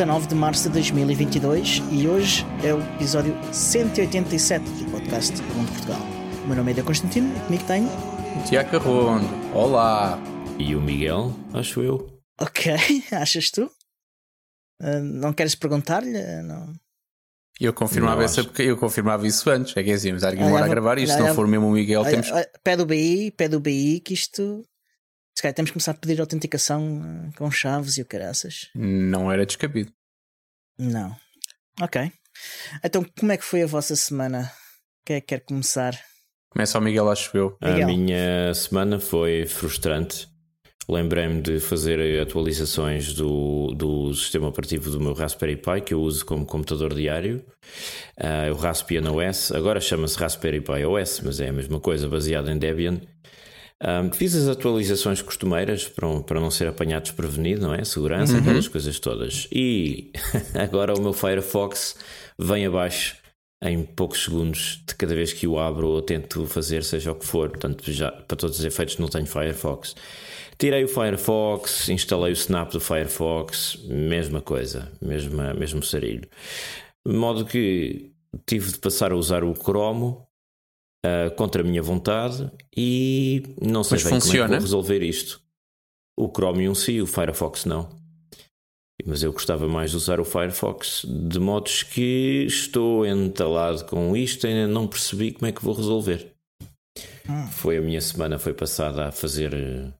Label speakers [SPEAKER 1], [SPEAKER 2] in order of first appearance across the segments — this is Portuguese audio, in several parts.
[SPEAKER 1] É dia 19 de março de 2022 e hoje é o episódio 187 do podcast Mundo Portugal. O meu nome é Deu Constantino e comigo tenho.
[SPEAKER 2] Tiago Rondo, olá!
[SPEAKER 3] E o Miguel, acho eu.
[SPEAKER 1] Ok, achas tu? Uh, não queres perguntar-lhe? Não.
[SPEAKER 2] Eu confirmava, essa, porque eu confirmava isso antes. É que é assim, mas alguém mora a gravar isto. Se não for mesmo o Miguel,
[SPEAKER 1] olha,
[SPEAKER 2] temos.
[SPEAKER 1] Olha, pede o BI, pede o BI que isto. Se calhar temos que começar a pedir autenticação uh, com chaves e o caraças.
[SPEAKER 2] Não era descabido.
[SPEAKER 1] Não. Ok. Então, como é que foi a vossa semana? Quem é que quer começar?
[SPEAKER 2] Começa o Miguel, acho eu.
[SPEAKER 3] Miguel. A minha semana foi frustrante. Lembrei-me de fazer atualizações do, do sistema operativo do meu Raspberry Pi, que eu uso como computador diário. Uh, o Raspbian OS, agora chama-se Raspberry Pi OS, mas é a mesma coisa, baseado em Debian. Um, fiz as atualizações costumeiras para, para não ser apanhado desprevenido, não é? Segurança, uhum. aquelas coisas todas. E agora o meu Firefox vem abaixo em poucos segundos de cada vez que o abro ou tento fazer, seja o que for. Portanto, já para todos os efeitos, não tenho Firefox. Tirei o Firefox, instalei o Snap do Firefox, mesma coisa, mesma, mesmo sarilho. De modo que tive de passar a usar o Chrome uh, contra a minha vontade e não sei
[SPEAKER 2] Mas
[SPEAKER 3] bem
[SPEAKER 2] funciona?
[SPEAKER 3] como é que vou resolver isto. O Chromium sim, o Firefox não. Mas eu gostava mais de usar o Firefox, de modos que estou entalado com isto e ainda não percebi como é que vou resolver.
[SPEAKER 1] Hum.
[SPEAKER 3] Foi a minha semana, foi passada a fazer uh,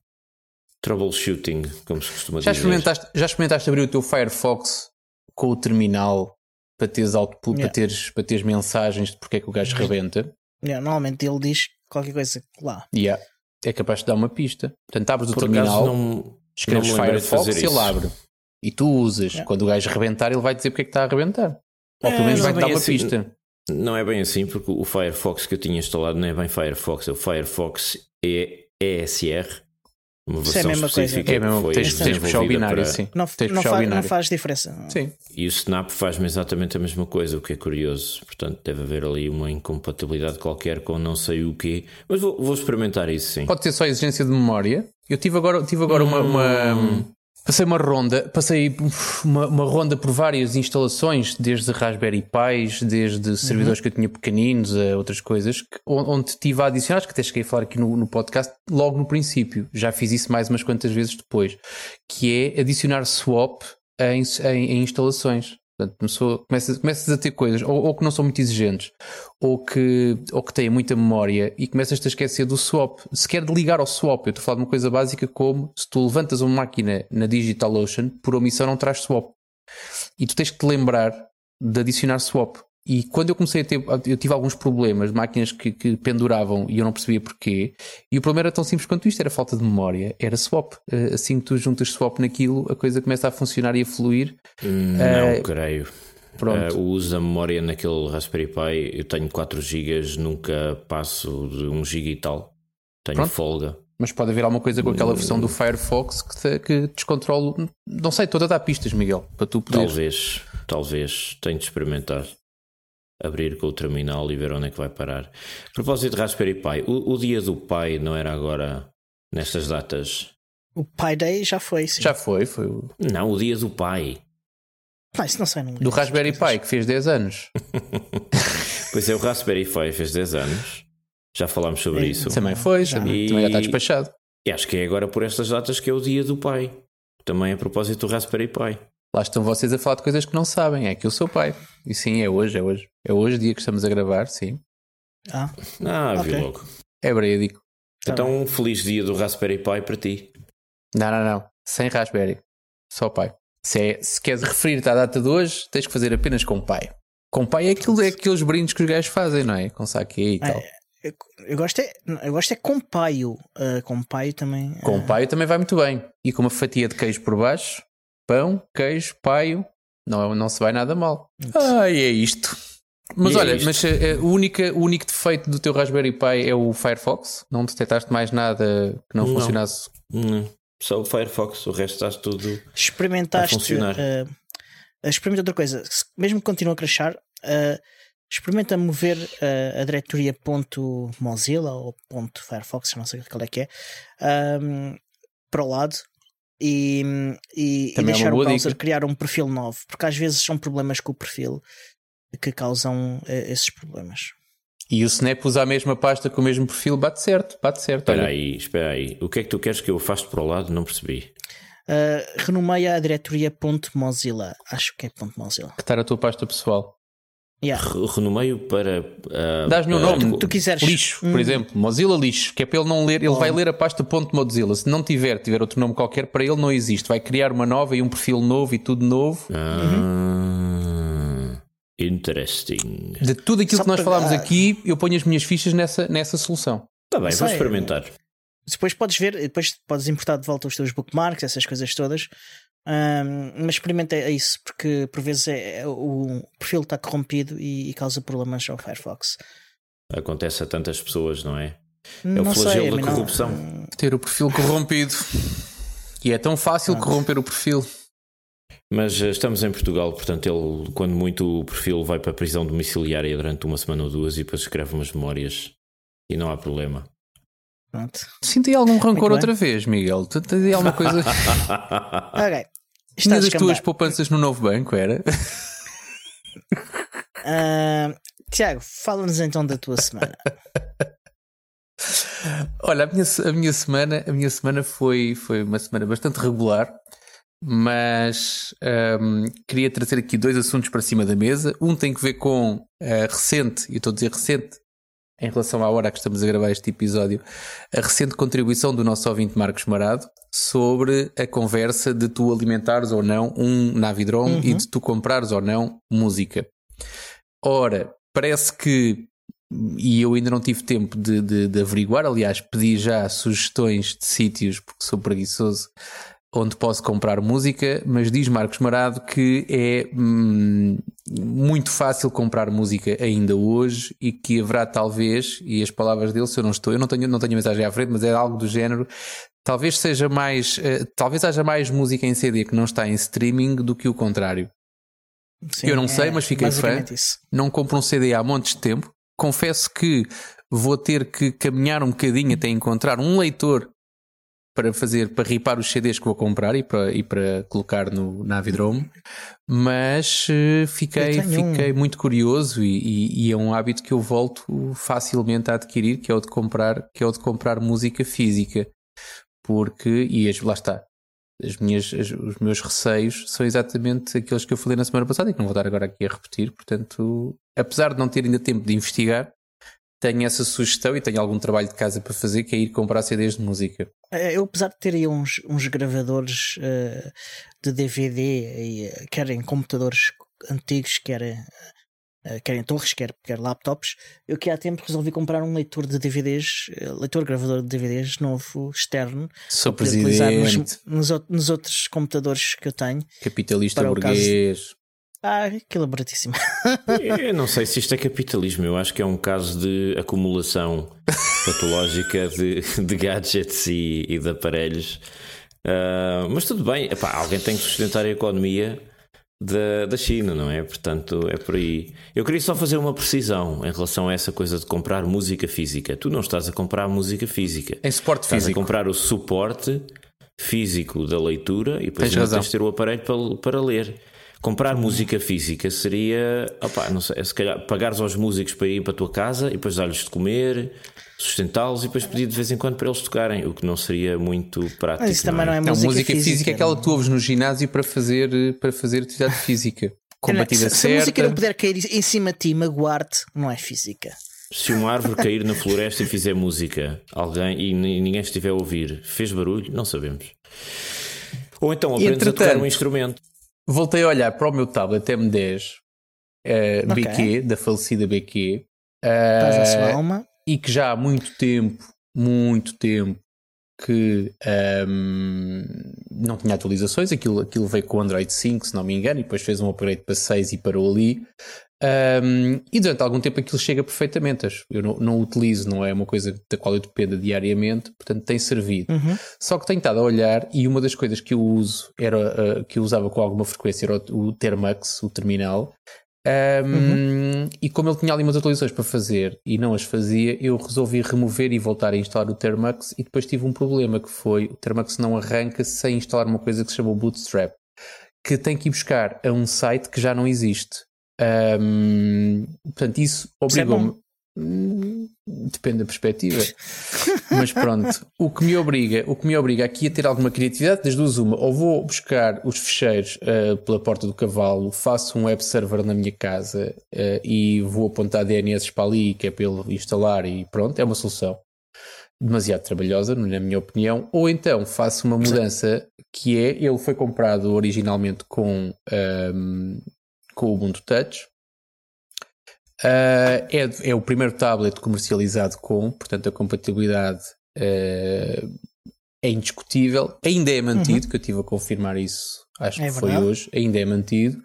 [SPEAKER 3] troubleshooting, como se costuma
[SPEAKER 2] já
[SPEAKER 3] dizer.
[SPEAKER 2] Experimentaste, já experimentaste abrir o teu Firefox com o terminal para teres output,
[SPEAKER 1] Yeah.
[SPEAKER 2] para, teres, para teres mensagens de porque é que o gajo rebenta?
[SPEAKER 1] Yeah, normalmente ele diz qualquer coisa lá.
[SPEAKER 2] Yeah. É capaz de dar uma pista. Portanto, abres o
[SPEAKER 3] Por
[SPEAKER 2] terminal,
[SPEAKER 3] não,
[SPEAKER 2] escreves
[SPEAKER 3] não
[SPEAKER 2] Firefox
[SPEAKER 3] fazer
[SPEAKER 2] e ele
[SPEAKER 3] isso.
[SPEAKER 2] abre. E tu usas.
[SPEAKER 1] Yeah.
[SPEAKER 2] Quando o gajo rebentar, ele vai dizer porque é que está a rebentar. Ou
[SPEAKER 1] É,
[SPEAKER 2] pelo menos
[SPEAKER 1] não
[SPEAKER 2] vai-te
[SPEAKER 3] bem
[SPEAKER 2] dar uma
[SPEAKER 3] assim.
[SPEAKER 2] pista.
[SPEAKER 3] Não é bem assim, porque o Firefox que eu tinha instalado não é bem Firefox, é o Firefox E- ESR, uma
[SPEAKER 1] Isso é a
[SPEAKER 3] versão
[SPEAKER 1] mesma coisa.
[SPEAKER 3] específica
[SPEAKER 2] É mesmo,
[SPEAKER 3] que foi
[SPEAKER 2] tens, tens de puxar o
[SPEAKER 3] desenvolvida
[SPEAKER 2] binário,
[SPEAKER 3] para-
[SPEAKER 2] sim.
[SPEAKER 1] Não, não,
[SPEAKER 2] puxar o
[SPEAKER 1] faz, não
[SPEAKER 2] binário.
[SPEAKER 1] faz diferença.
[SPEAKER 2] Sim.
[SPEAKER 3] E o Snap faz-me exatamente a mesma coisa, o que é curioso. Portanto, deve haver ali uma incompatibilidade qualquer com não sei o quê. Mas vou, vou experimentar isso sim.
[SPEAKER 2] Pode ter só exigência de memória. Eu tive agora, tive agora uma, uma- Passei uma ronda, passei uma, uma ronda por várias instalações, desde Raspberry Pis, desde servidores que eu tinha pequeninos a outras coisas, que- onde tive a adicionar, acho que até cheguei a falar aqui no, no podcast, logo no princípio. Já fiz isso mais umas quantas vezes depois, que é adicionar swap em, em- em instalações. Portanto, começou, começas, começas a ter coisas, ou, ou que não são muito exigentes, ou que, ou que têm muita memória, e começas-te a esquecer do swap. Se quer de ligar ao swap, eu estou a falar de uma coisa básica como se tu levantas uma máquina na DigitalOcean, por omissão não traz swap. E tu tens que te lembrar de adicionar swap. E quando eu comecei a ter, eu tive alguns problemas máquinas que, que penduravam e eu não percebia porquê. E o problema era tão simples quanto isto: era falta de memória, era swap. Eh, Assim que tu juntas swap naquilo, a coisa começa a funcionar e a fluir.
[SPEAKER 3] Não
[SPEAKER 2] Eh,
[SPEAKER 3] creio.
[SPEAKER 2] Pronto.
[SPEAKER 3] Eh, o uso da memória naquele Raspberry Pi, eu tenho 4 GB, nunca passo de 1 GB e tal. Tenho
[SPEAKER 2] Pronto.
[SPEAKER 3] folga.
[SPEAKER 2] Mas pode haver alguma coisa com aquela versão do Firefox que, te, que descontrole. Não sei, toda a dar pistas, Miguel, para tu poderes.
[SPEAKER 3] Talvez, talvez. Tenho de experimentar. Abrir com o terminal e ver onde é que vai parar. A propósito de Raspberry Pi, o, o dia do Pi não era agora nestas datas?
[SPEAKER 1] O Pi Day já foi, sim.
[SPEAKER 2] Já foi, foi o
[SPEAKER 3] Não, o dia do Pi.
[SPEAKER 1] Não, isso não sei num
[SPEAKER 2] do Raspberry Pi que fez 10 anos.
[SPEAKER 3] Pois é, o Raspberry Pi fez 10 anos. Já falámos sobre
[SPEAKER 1] É,
[SPEAKER 3] isso.
[SPEAKER 2] Também foi,
[SPEAKER 1] Já.
[SPEAKER 2] também,
[SPEAKER 3] E-
[SPEAKER 2] também já está despachado.
[SPEAKER 3] E acho que é agora por estas datas que é o dia do Pi. Também a propósito do Raspberry Pi.
[SPEAKER 2] Lá estão vocês a falar de coisas que não sabem. É que eu sou pai. E sim, é hoje, é hoje. É hoje o dia que estamos a gravar, sim.
[SPEAKER 1] Ah,
[SPEAKER 3] Ah, vi
[SPEAKER 1] Ok.
[SPEAKER 3] logo.
[SPEAKER 2] É verídico.
[SPEAKER 1] Tá
[SPEAKER 3] então, um feliz dia do Raspberry Pi para ti.
[SPEAKER 2] Não, não, não. Sem Raspberry. Só pai. Se, é- se queres referir-te à data de hoje, tens que fazer apenas com pai. Com pai é, aquilo, é aqueles brindes que os gajos fazem, não é? Com saque e tal.
[SPEAKER 1] eu, eu gosto é, eu gosto é com paio. Uh, com paio também.
[SPEAKER 2] Com
[SPEAKER 1] uh,
[SPEAKER 2] paio também vai muito bem. E com uma fatia de queijo por baixo, pão, queijo, paio, não, não se vai nada mal. Ai, é isto. Mas
[SPEAKER 3] E é
[SPEAKER 2] olha,
[SPEAKER 3] isto.
[SPEAKER 2] mas eh, o, único, o único defeito do teu Raspberry Pi é o Firefox? Não detectaste mais nada que não,
[SPEAKER 3] Não.
[SPEAKER 2] funcionasse?
[SPEAKER 3] Hum, só o Firefox, o resto está tudo.
[SPEAKER 1] experimentaste.
[SPEAKER 3] a funcionar.
[SPEAKER 1] Uh, experimenta outra coisa. Se- mesmo que continue a crashar, uh, experimenta mover uh, a diretoria .mozilla ou .firefox, não sei qual é que é, um, para o lado e, e, e
[SPEAKER 2] Também é uma
[SPEAKER 1] deixar o
[SPEAKER 2] boa
[SPEAKER 1] browser
[SPEAKER 2] dica.
[SPEAKER 1] criar um perfil novo, porque às vezes são problemas com o perfil que causam eh, esses problemas.
[SPEAKER 2] E o Snap usa a mesma pasta com o mesmo perfil, bate certo, bate certo.
[SPEAKER 3] Espera
[SPEAKER 2] olha.
[SPEAKER 3] aí, espera aí. O que é que tu queres que eu afaste para o lado? Não percebi.
[SPEAKER 1] Uh, renomeia a diretoria .mozilla. Acho que é .mozilla.
[SPEAKER 2] Que está a tua pasta pessoal.
[SPEAKER 1] Yeah.
[SPEAKER 3] Re- Renomeio para. ah,
[SPEAKER 2] Dás-lhe um
[SPEAKER 3] para-
[SPEAKER 2] nome.
[SPEAKER 1] Tu quiseres.
[SPEAKER 2] Lixo, por
[SPEAKER 1] Hum.
[SPEAKER 2] exemplo, Mozilla lixo, que é para ele não ler, ele
[SPEAKER 1] Oh.
[SPEAKER 2] vai ler a pasta ponto .mozilla. Se não tiver, tiver outro nome qualquer, para ele não existe. Vai criar uma nova e um perfil novo e tudo novo.
[SPEAKER 3] Ah, Interesting.
[SPEAKER 2] De tudo aquilo
[SPEAKER 1] Só
[SPEAKER 2] que nós falámos
[SPEAKER 1] ah.
[SPEAKER 2] aqui, eu ponho as minhas fichas nessa, nessa solução.
[SPEAKER 3] Está bem, vou experimentar.
[SPEAKER 1] Depois podes ver, depois podes importar de volta os teus bookmarks, essas coisas todas. Um, mas experimenta isso, porque por vezes é, é- o perfil está corrompido e, e causa problemas ao Firefox.
[SPEAKER 3] Acontece a tantas pessoas, não é? o
[SPEAKER 1] não
[SPEAKER 3] flagelo
[SPEAKER 1] sei,
[SPEAKER 3] da
[SPEAKER 1] mim não-
[SPEAKER 3] corrupção.
[SPEAKER 2] Ter o perfil corrompido. E é tão fácil
[SPEAKER 1] Pronto.
[SPEAKER 2] corromper o perfil.
[SPEAKER 3] Mas eh, estamos em Portugal, portanto, ele, quando muito o perfil vai para a prisão domiciliária durante uma semana ou duas e depois escreve umas memórias e não há problema.
[SPEAKER 1] Pronto.
[SPEAKER 2] Sinto aí algum rancor
[SPEAKER 1] Muito bem.
[SPEAKER 2] outra vez, Miguel. Tu tens alguma coisa.
[SPEAKER 1] Ok. Está a
[SPEAKER 2] Tinhas as tuas poupanças no novo banco, era?
[SPEAKER 1] Ah, Tiago, fala-nos então da tua semana.
[SPEAKER 2] Olha, a minha, a minha semana, a minha semana foi, foi uma semana bastante regular, mas hum, queria trazer aqui dois assuntos para cima da mesa. Um tem que ver com a recente, e eu estou a dizer recente, em relação à hora que estamos a gravar este episódio, a recente contribuição do nosso ouvinte Marcos Marado sobre a conversa de tu alimentares ou não um Navidrom e de tu comprares ou não música. Ora, parece que, e eu ainda não tive tempo de, de- de averiguar, aliás, pedi já sugestões de sítios, porque sou preguiçoso, onde posso comprar música, mas diz Marcos Marado que é hum, muito fácil comprar música ainda hoje e que haverá talvez, e as palavras dele, se eu não estou, eu não tenho, não tenho mensagem à frente, mas é algo do género. Talvez seja mais, eh, talvez haja mais música em CD que não está em streaming do que o contrário.
[SPEAKER 1] Sim,
[SPEAKER 2] Eu não sei, mas fiquei fã.
[SPEAKER 1] Isso.
[SPEAKER 2] não compro um CD há montes de tempo. Confesso que vou ter que caminhar um bocadinho até encontrar um leitor para fazer, para ripar os CDs que vou comprar e para, e para colocar no Navidrome, mas eh, fiquei,
[SPEAKER 1] tenho um.
[SPEAKER 2] fiquei muito curioso e, e- e é um hábito que eu volto facilmente a adquirir, que é o de comprar, que é o de comprar música física, porque, e as- lá está, as minhas, as- os meus receios são exatamente aqueles que eu falei na semana passada e que não vou dar agora aqui a repetir. Portanto, apesar de não ter ainda tempo de investigar, tenho essa sugestão e tenho algum trabalho de casa para fazer, que é ir comprar CDs de música.
[SPEAKER 1] Eh, Eu, apesar de ter aí uns, uns gravadores eh, de DVD, e, eh, quer em computadores antigos, quer, eh, quer em torres, quer, quer laptops, eu que há tempo resolvi comprar um leitor de DVDs, eh, leitor gravador de DVDs novo, externo,
[SPEAKER 2] Sou
[SPEAKER 1] para poder utilizar nos,
[SPEAKER 2] presidente,
[SPEAKER 1] nos, nos outros computadores que eu tenho.
[SPEAKER 2] capitalista burguês.
[SPEAKER 1] Ah, aquilo é baratíssimo.
[SPEAKER 3] Eu não sei se isto é capitalismo, eu acho que é um caso de acumulação patológica de, de gadgets e, e de aparelhos. Ah, mas tudo bem, Epá, alguém tem que sustentar a economia da, da China, não é? Portanto, é por aí. Eu queria só fazer uma precisão em relação a essa coisa de comprar música física. Tu não estás a comprar música física,
[SPEAKER 2] Em suporte
[SPEAKER 3] estás a
[SPEAKER 2] físico.
[SPEAKER 3] comprar o suporte físico da leitura e depois
[SPEAKER 2] Tens
[SPEAKER 3] tens de ter o aparelho para, para ler. Comprar música física seria, opá, não sei, se calhar pagares aos músicos para ir para a tua casa e depois dar-lhes de comer, sustentá-los e depois pedir de vez em quando para eles tocarem, o que não seria muito prático.
[SPEAKER 1] Mas isso também não é
[SPEAKER 2] Não,
[SPEAKER 1] música,
[SPEAKER 2] música física, é aquela que tu ouves no ginásio para fazer, para fazer atividade física. Com batida
[SPEAKER 1] se, se a música
[SPEAKER 2] certa.
[SPEAKER 1] não puder cair em cima de ti e magoar-te, não é física.
[SPEAKER 3] Se uma árvore cair na floresta e fizer música, alguém e ni- ninguém estiver a ouvir, fez barulho? Não sabemos. Ou então aprendes a tocar um instrumento.
[SPEAKER 2] Voltei a olhar para o meu tablet M10 eh,
[SPEAKER 1] Ok.
[SPEAKER 2] BQ, da falecida BQ,
[SPEAKER 1] à
[SPEAKER 2] eh,
[SPEAKER 1] sua alma.
[SPEAKER 2] e que já há muito tempo, muito tempo, que ehm, não tinha atualizações. Aquilo, aquilo veio com o Android 5, se não me engano, e depois fez um upgrade para 6 e parou ali. Ehm, e durante algum tempo aquilo chega perfeitamente. Eu não, não utilizo, não é uma coisa da qual eu dependa diariamente, portanto tem servido.
[SPEAKER 1] Uhum.
[SPEAKER 2] Só que tenho estado a olhar e uma das coisas que eu uso era uh, que eu usava com alguma frequência era o, o Termux, o terminal, Um, uhum. E como ele tinha ali umas atualizações para fazer e não as fazia, eu resolvi remover e voltar a instalar o Termux. E depois tive um problema que foi o Termux não arranca sem instalar uma coisa que se chama Bootstrap, que tem que ir buscar a um site que já não existe. Um, portanto, isso é obrigou-me. Hum, depende da perspectiva. Mas pronto, o que me obriga, o que me obriga aqui a ter alguma criatividade, das duas uma, ou vou buscar os fecheiros uh, pela porta do cavalo, faço um web server na minha casa uh, e vou apontar DNS para ali, que é para ele instalar e pronto, é uma solução demasiado trabalhosa, na minha opinião, ou então faço uma mudança que é, ele foi comprado originalmente com, um, com o Ubuntu Touch, Uh, é, é, o primeiro tablet comercializado com, portanto, a compatibilidade uh, é indiscutível. Ainda é mantido, uhum. que eu estive a confirmar isso, acho é que verdade. foi hoje. Ainda é mantido.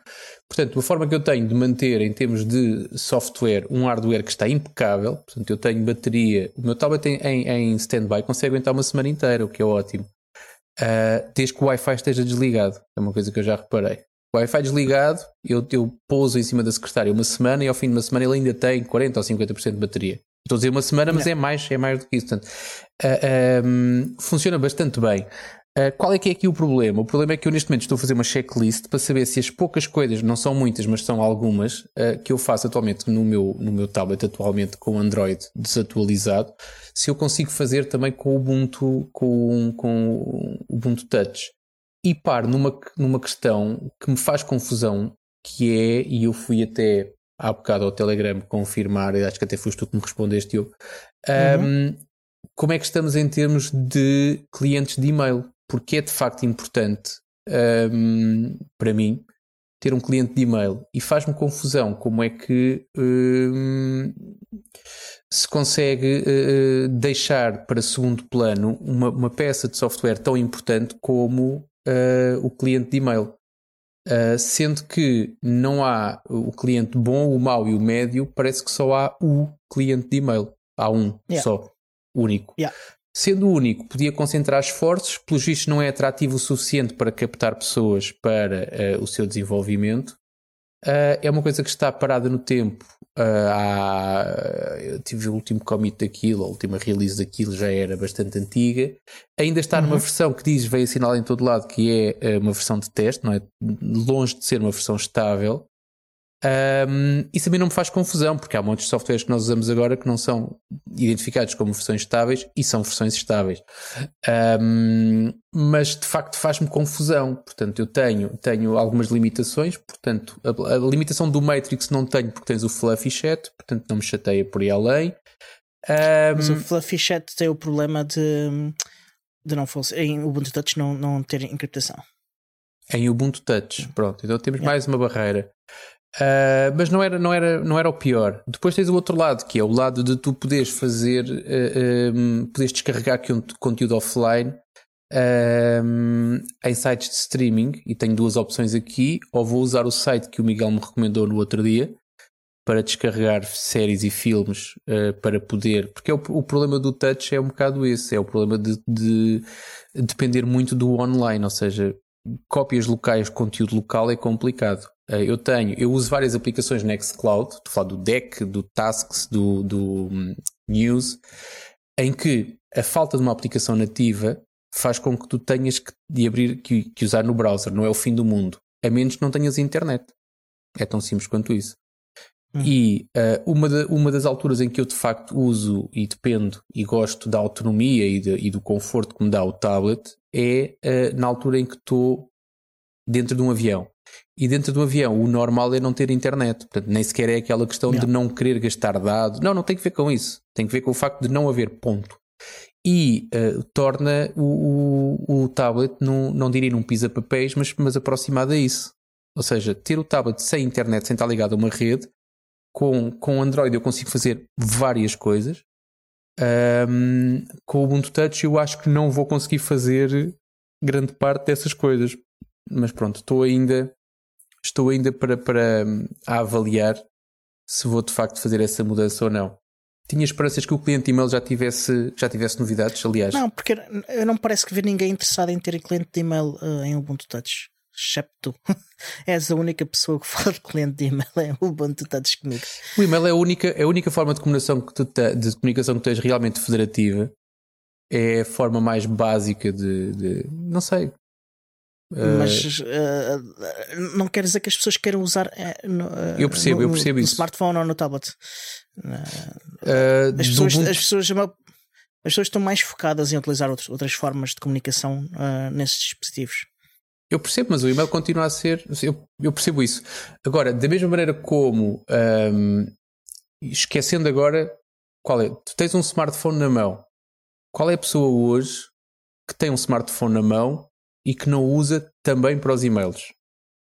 [SPEAKER 2] Portanto, a forma que eu tenho de manter em termos de software um hardware que está impecável, portanto, eu tenho bateria, o meu tablet em, em, em stand-by consegue aguentar uma semana inteira, o que é ótimo. Uh, desde que o Wi-Fi esteja desligado, é uma coisa que eu já reparei. Wi-Fi desligado, eu, eu pouso em cima da secretária uma semana e ao fim de uma semana ele ainda tem 40 ou 50% de bateria. Estou a dizer uma semana, mas é mais, é mais do que isso. Portanto, uh, ah, um, funciona bastante bem. Uh, qual é que é aqui o problema? O problema é que eu neste momento estou a fazer uma checklist para saber se as poucas coisas, não são muitas, mas são algumas, uh, que eu faço atualmente no meu, no meu tablet, atualmente com Android desatualizado, se eu consigo fazer também com o Ubuntu, com, com o Ubuntu Touch e paro numa, numa questão que me faz confusão, que é, e eu fui até há bocado ao Telegram confirmar, acho que até foste tu que me respondeste, eu, uhum. um, como é que estamos em termos de clientes de e-mail? Porque é de facto importante um, para mim ter um cliente de e-mail e faz-me confusão como é que um, se consegue uh, deixar para segundo plano uma, uma peça de software tão importante como uh, o cliente de e-mail. Uh, sendo que não há o cliente bom, o mau e o médio, parece que só há o cliente de e-mail. Há um yeah. só, único.
[SPEAKER 1] Yeah.
[SPEAKER 2] Sendo único, podia concentrar esforços, pelos vistos não é atrativo o suficiente para captar pessoas para uh, o seu desenvolvimento. Uh, é uma coisa que está parada no tempo Uh, há, eu tive o último commit daquilo, a última release daquilo já era bastante antiga. Ainda está uhum. numa versão que diz, veio assinalado em todo lado, que é uh, uma versão de teste, não é? Longe de ser uma versão estável. Um, isso a mim não me faz confusão, porque há muitos softwares que nós usamos agora que não são identificados como versões estáveis e são versões estáveis. Um, mas de facto faz-me confusão. Portanto, eu tenho, tenho algumas limitações. Portanto, a, a, limitação do Matrix não tenho porque tens o Fluffy Chat, portanto não me chateia por ir além.
[SPEAKER 1] Um, mas o Fluffy Chat tem o problema de, de não fosse em Ubuntu Touch não, não ter encriptação.
[SPEAKER 2] Em Ubuntu Touch, pronto, então temos yeah. mais uma barreira. Uh, mas não era, não, era, não era o pior. Depois tens o outro lado, que é o lado de tu poderes fazer, uh, ah, um, poderes descarregar conteúdo offline um, em sites de streaming. E tenho duas opções aqui. Ou vou usar o site que o Miguel me recomendou no outro dia para descarregar séries e filmes uh, para poder. Porque é o, o, problema do touch é um bocado esse: é o problema de, de depender muito do online, ou seja, cópias locais, conteúdo local é complicado. Eh, eu tenho, eu uso várias aplicações Nextcloud, estou a falar do Deck, do Tasks, do, do um, News, em que a falta de uma aplicação nativa faz com que tu tenhas que, de abrir, que, que usar no browser, não é o fim do mundo, a menos que não tenhas internet. É tão simples quanto isso. Hum. E uh, uma, de, uma das alturas em que eu de facto uso e dependo e gosto da autonomia e, de, e do conforto que me dá o tablet é uh, na altura em que estou dentro de um avião. E dentro do avião, o normal é não ter internet. Portanto, nem sequer é aquela questão de não querer gastar dados. Não, não tem que ver com isso. Tem que ver com o facto de não haver ponto. E uh, torna o, o, o tablet, num, não diria num pisa-papéis, mas, mas aproximado a isso. Ou seja, ter o tablet sem internet, sem estar ligado a uma rede, com, com Android eu consigo fazer várias coisas. Um, com o Ubuntu Touch eu acho que não vou conseguir fazer grande parte dessas coisas. Mas pronto, estou ainda estou ainda para, para a avaliar se vou de facto fazer essa mudança ou não. Tinha esperanças que o cliente e-mail já tivesse, já tivesse novidades, aliás.
[SPEAKER 1] Não, porque eu não parece que ver ninguém interessado em ter cliente de e-mail uh, em Ubuntu Touch. excepto tu. És a única pessoa que fala de cliente de e-mail, é o bom tu estás comigo.
[SPEAKER 2] O e-mail é a única, é a única forma de comunicação que tu te, de comunicação que tens realmente federativa. É a forma mais básica de, de não sei.
[SPEAKER 1] Mas uh, não quer dizer que as pessoas queiram usar uh, no,
[SPEAKER 2] eu percebo,
[SPEAKER 1] no,
[SPEAKER 2] eu percebo
[SPEAKER 1] no
[SPEAKER 2] isso.
[SPEAKER 1] smartphone ou no tablet. as, pessoas, as, pessoas, as pessoas estão mais focadas em utilizar outros, outras formas de comunicação nesses dispositivos.
[SPEAKER 2] Eu percebo, mas o e-mail continua a ser. Eu, eu percebo isso. Agora, da mesma maneira como. Um, esquecendo agora. Qual é? Tu tens um smartphone na mão. Qual é a pessoa hoje que tem um smartphone na mão e que não usa também para os e-mails?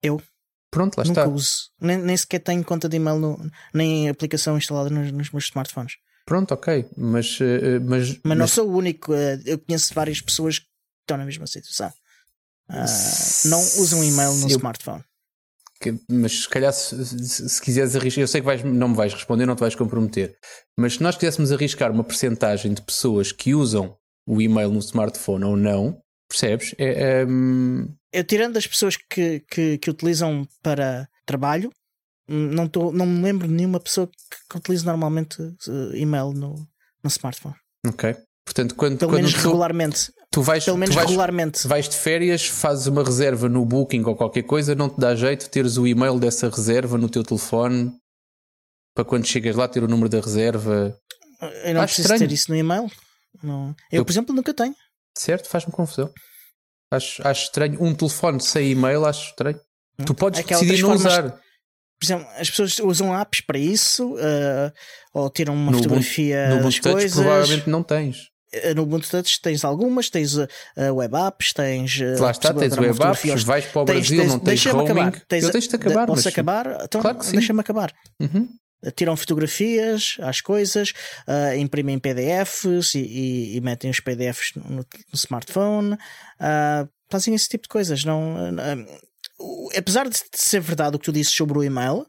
[SPEAKER 1] Eu.
[SPEAKER 2] Pronto, lá
[SPEAKER 1] Nunca
[SPEAKER 2] está.
[SPEAKER 1] uso. Nem, nem sequer tenho conta de e-mail, no, nem aplicação instalada nos, nos meus smartphones.
[SPEAKER 2] Pronto, ok. Mas, uh, mas,
[SPEAKER 1] mas, mas não sou o único. Uh, eu conheço várias pessoas que estão na mesma situação. Uh, não usam e-mail no eu, smartphone.
[SPEAKER 2] Que, mas se calhar, se, se, se, quiseres arriscar, eu sei que vais, não me vais responder, não te vais comprometer, mas se nós quiséssemos arriscar uma percentagem de pessoas que usam o e-mail no smartphone ou não, percebes? É, é...
[SPEAKER 1] Eu, tirando as pessoas que, que, que utilizam para trabalho, não, tô, não me lembro de nenhuma pessoa que, que utilize normalmente uh, e-mail no, no smartphone.
[SPEAKER 2] Ok. Portanto, quando,
[SPEAKER 1] Pelo
[SPEAKER 2] quando
[SPEAKER 1] menos
[SPEAKER 2] tu,
[SPEAKER 1] regularmente.
[SPEAKER 2] Tu vais,
[SPEAKER 1] Pelo menos
[SPEAKER 2] vais,
[SPEAKER 1] regularmente.
[SPEAKER 2] Vais de férias, fazes uma reserva no Booking ou qualquer coisa, não te dá jeito teres o e-mail dessa reserva no teu telefone para quando chegas lá ter o número da reserva.
[SPEAKER 1] Eu não Acho preciso estranho. ter isso no e-mail. Não. Eu, eu, por exemplo, nunca tenho.
[SPEAKER 2] Certo, faz-me confusão. Acho, acho estranho. Um telefone sem e-mail, acho estranho. Hum. Tu podes Aquela decidir não formas... usar.
[SPEAKER 1] Por exemplo, as pessoas usam apps para isso, uh, ou tiram uma
[SPEAKER 2] no
[SPEAKER 1] fotografia
[SPEAKER 2] no
[SPEAKER 1] das coisas.
[SPEAKER 2] provavelmente não tens.
[SPEAKER 1] Eh, no Ubuntu Touch tens algumas, tens uh, web apps, tens. Uh,
[SPEAKER 2] Lá está, tens web apps, vais para o tens, Brasil, tens, não tens roaming. Acabar. Tens, eu tens de acabar.
[SPEAKER 1] Posso
[SPEAKER 2] mas...
[SPEAKER 1] acabar? Então
[SPEAKER 2] claro que sim.
[SPEAKER 1] deixa-me acabar.
[SPEAKER 2] Uhum.
[SPEAKER 1] Tiram fotografias às coisas, uh, imprimem PDFs e, e, e, metem os PDFs no, smartphone, fazem esse tipo de coisas. Não, apesar de ser verdade o que tu disse sobre o e-mail,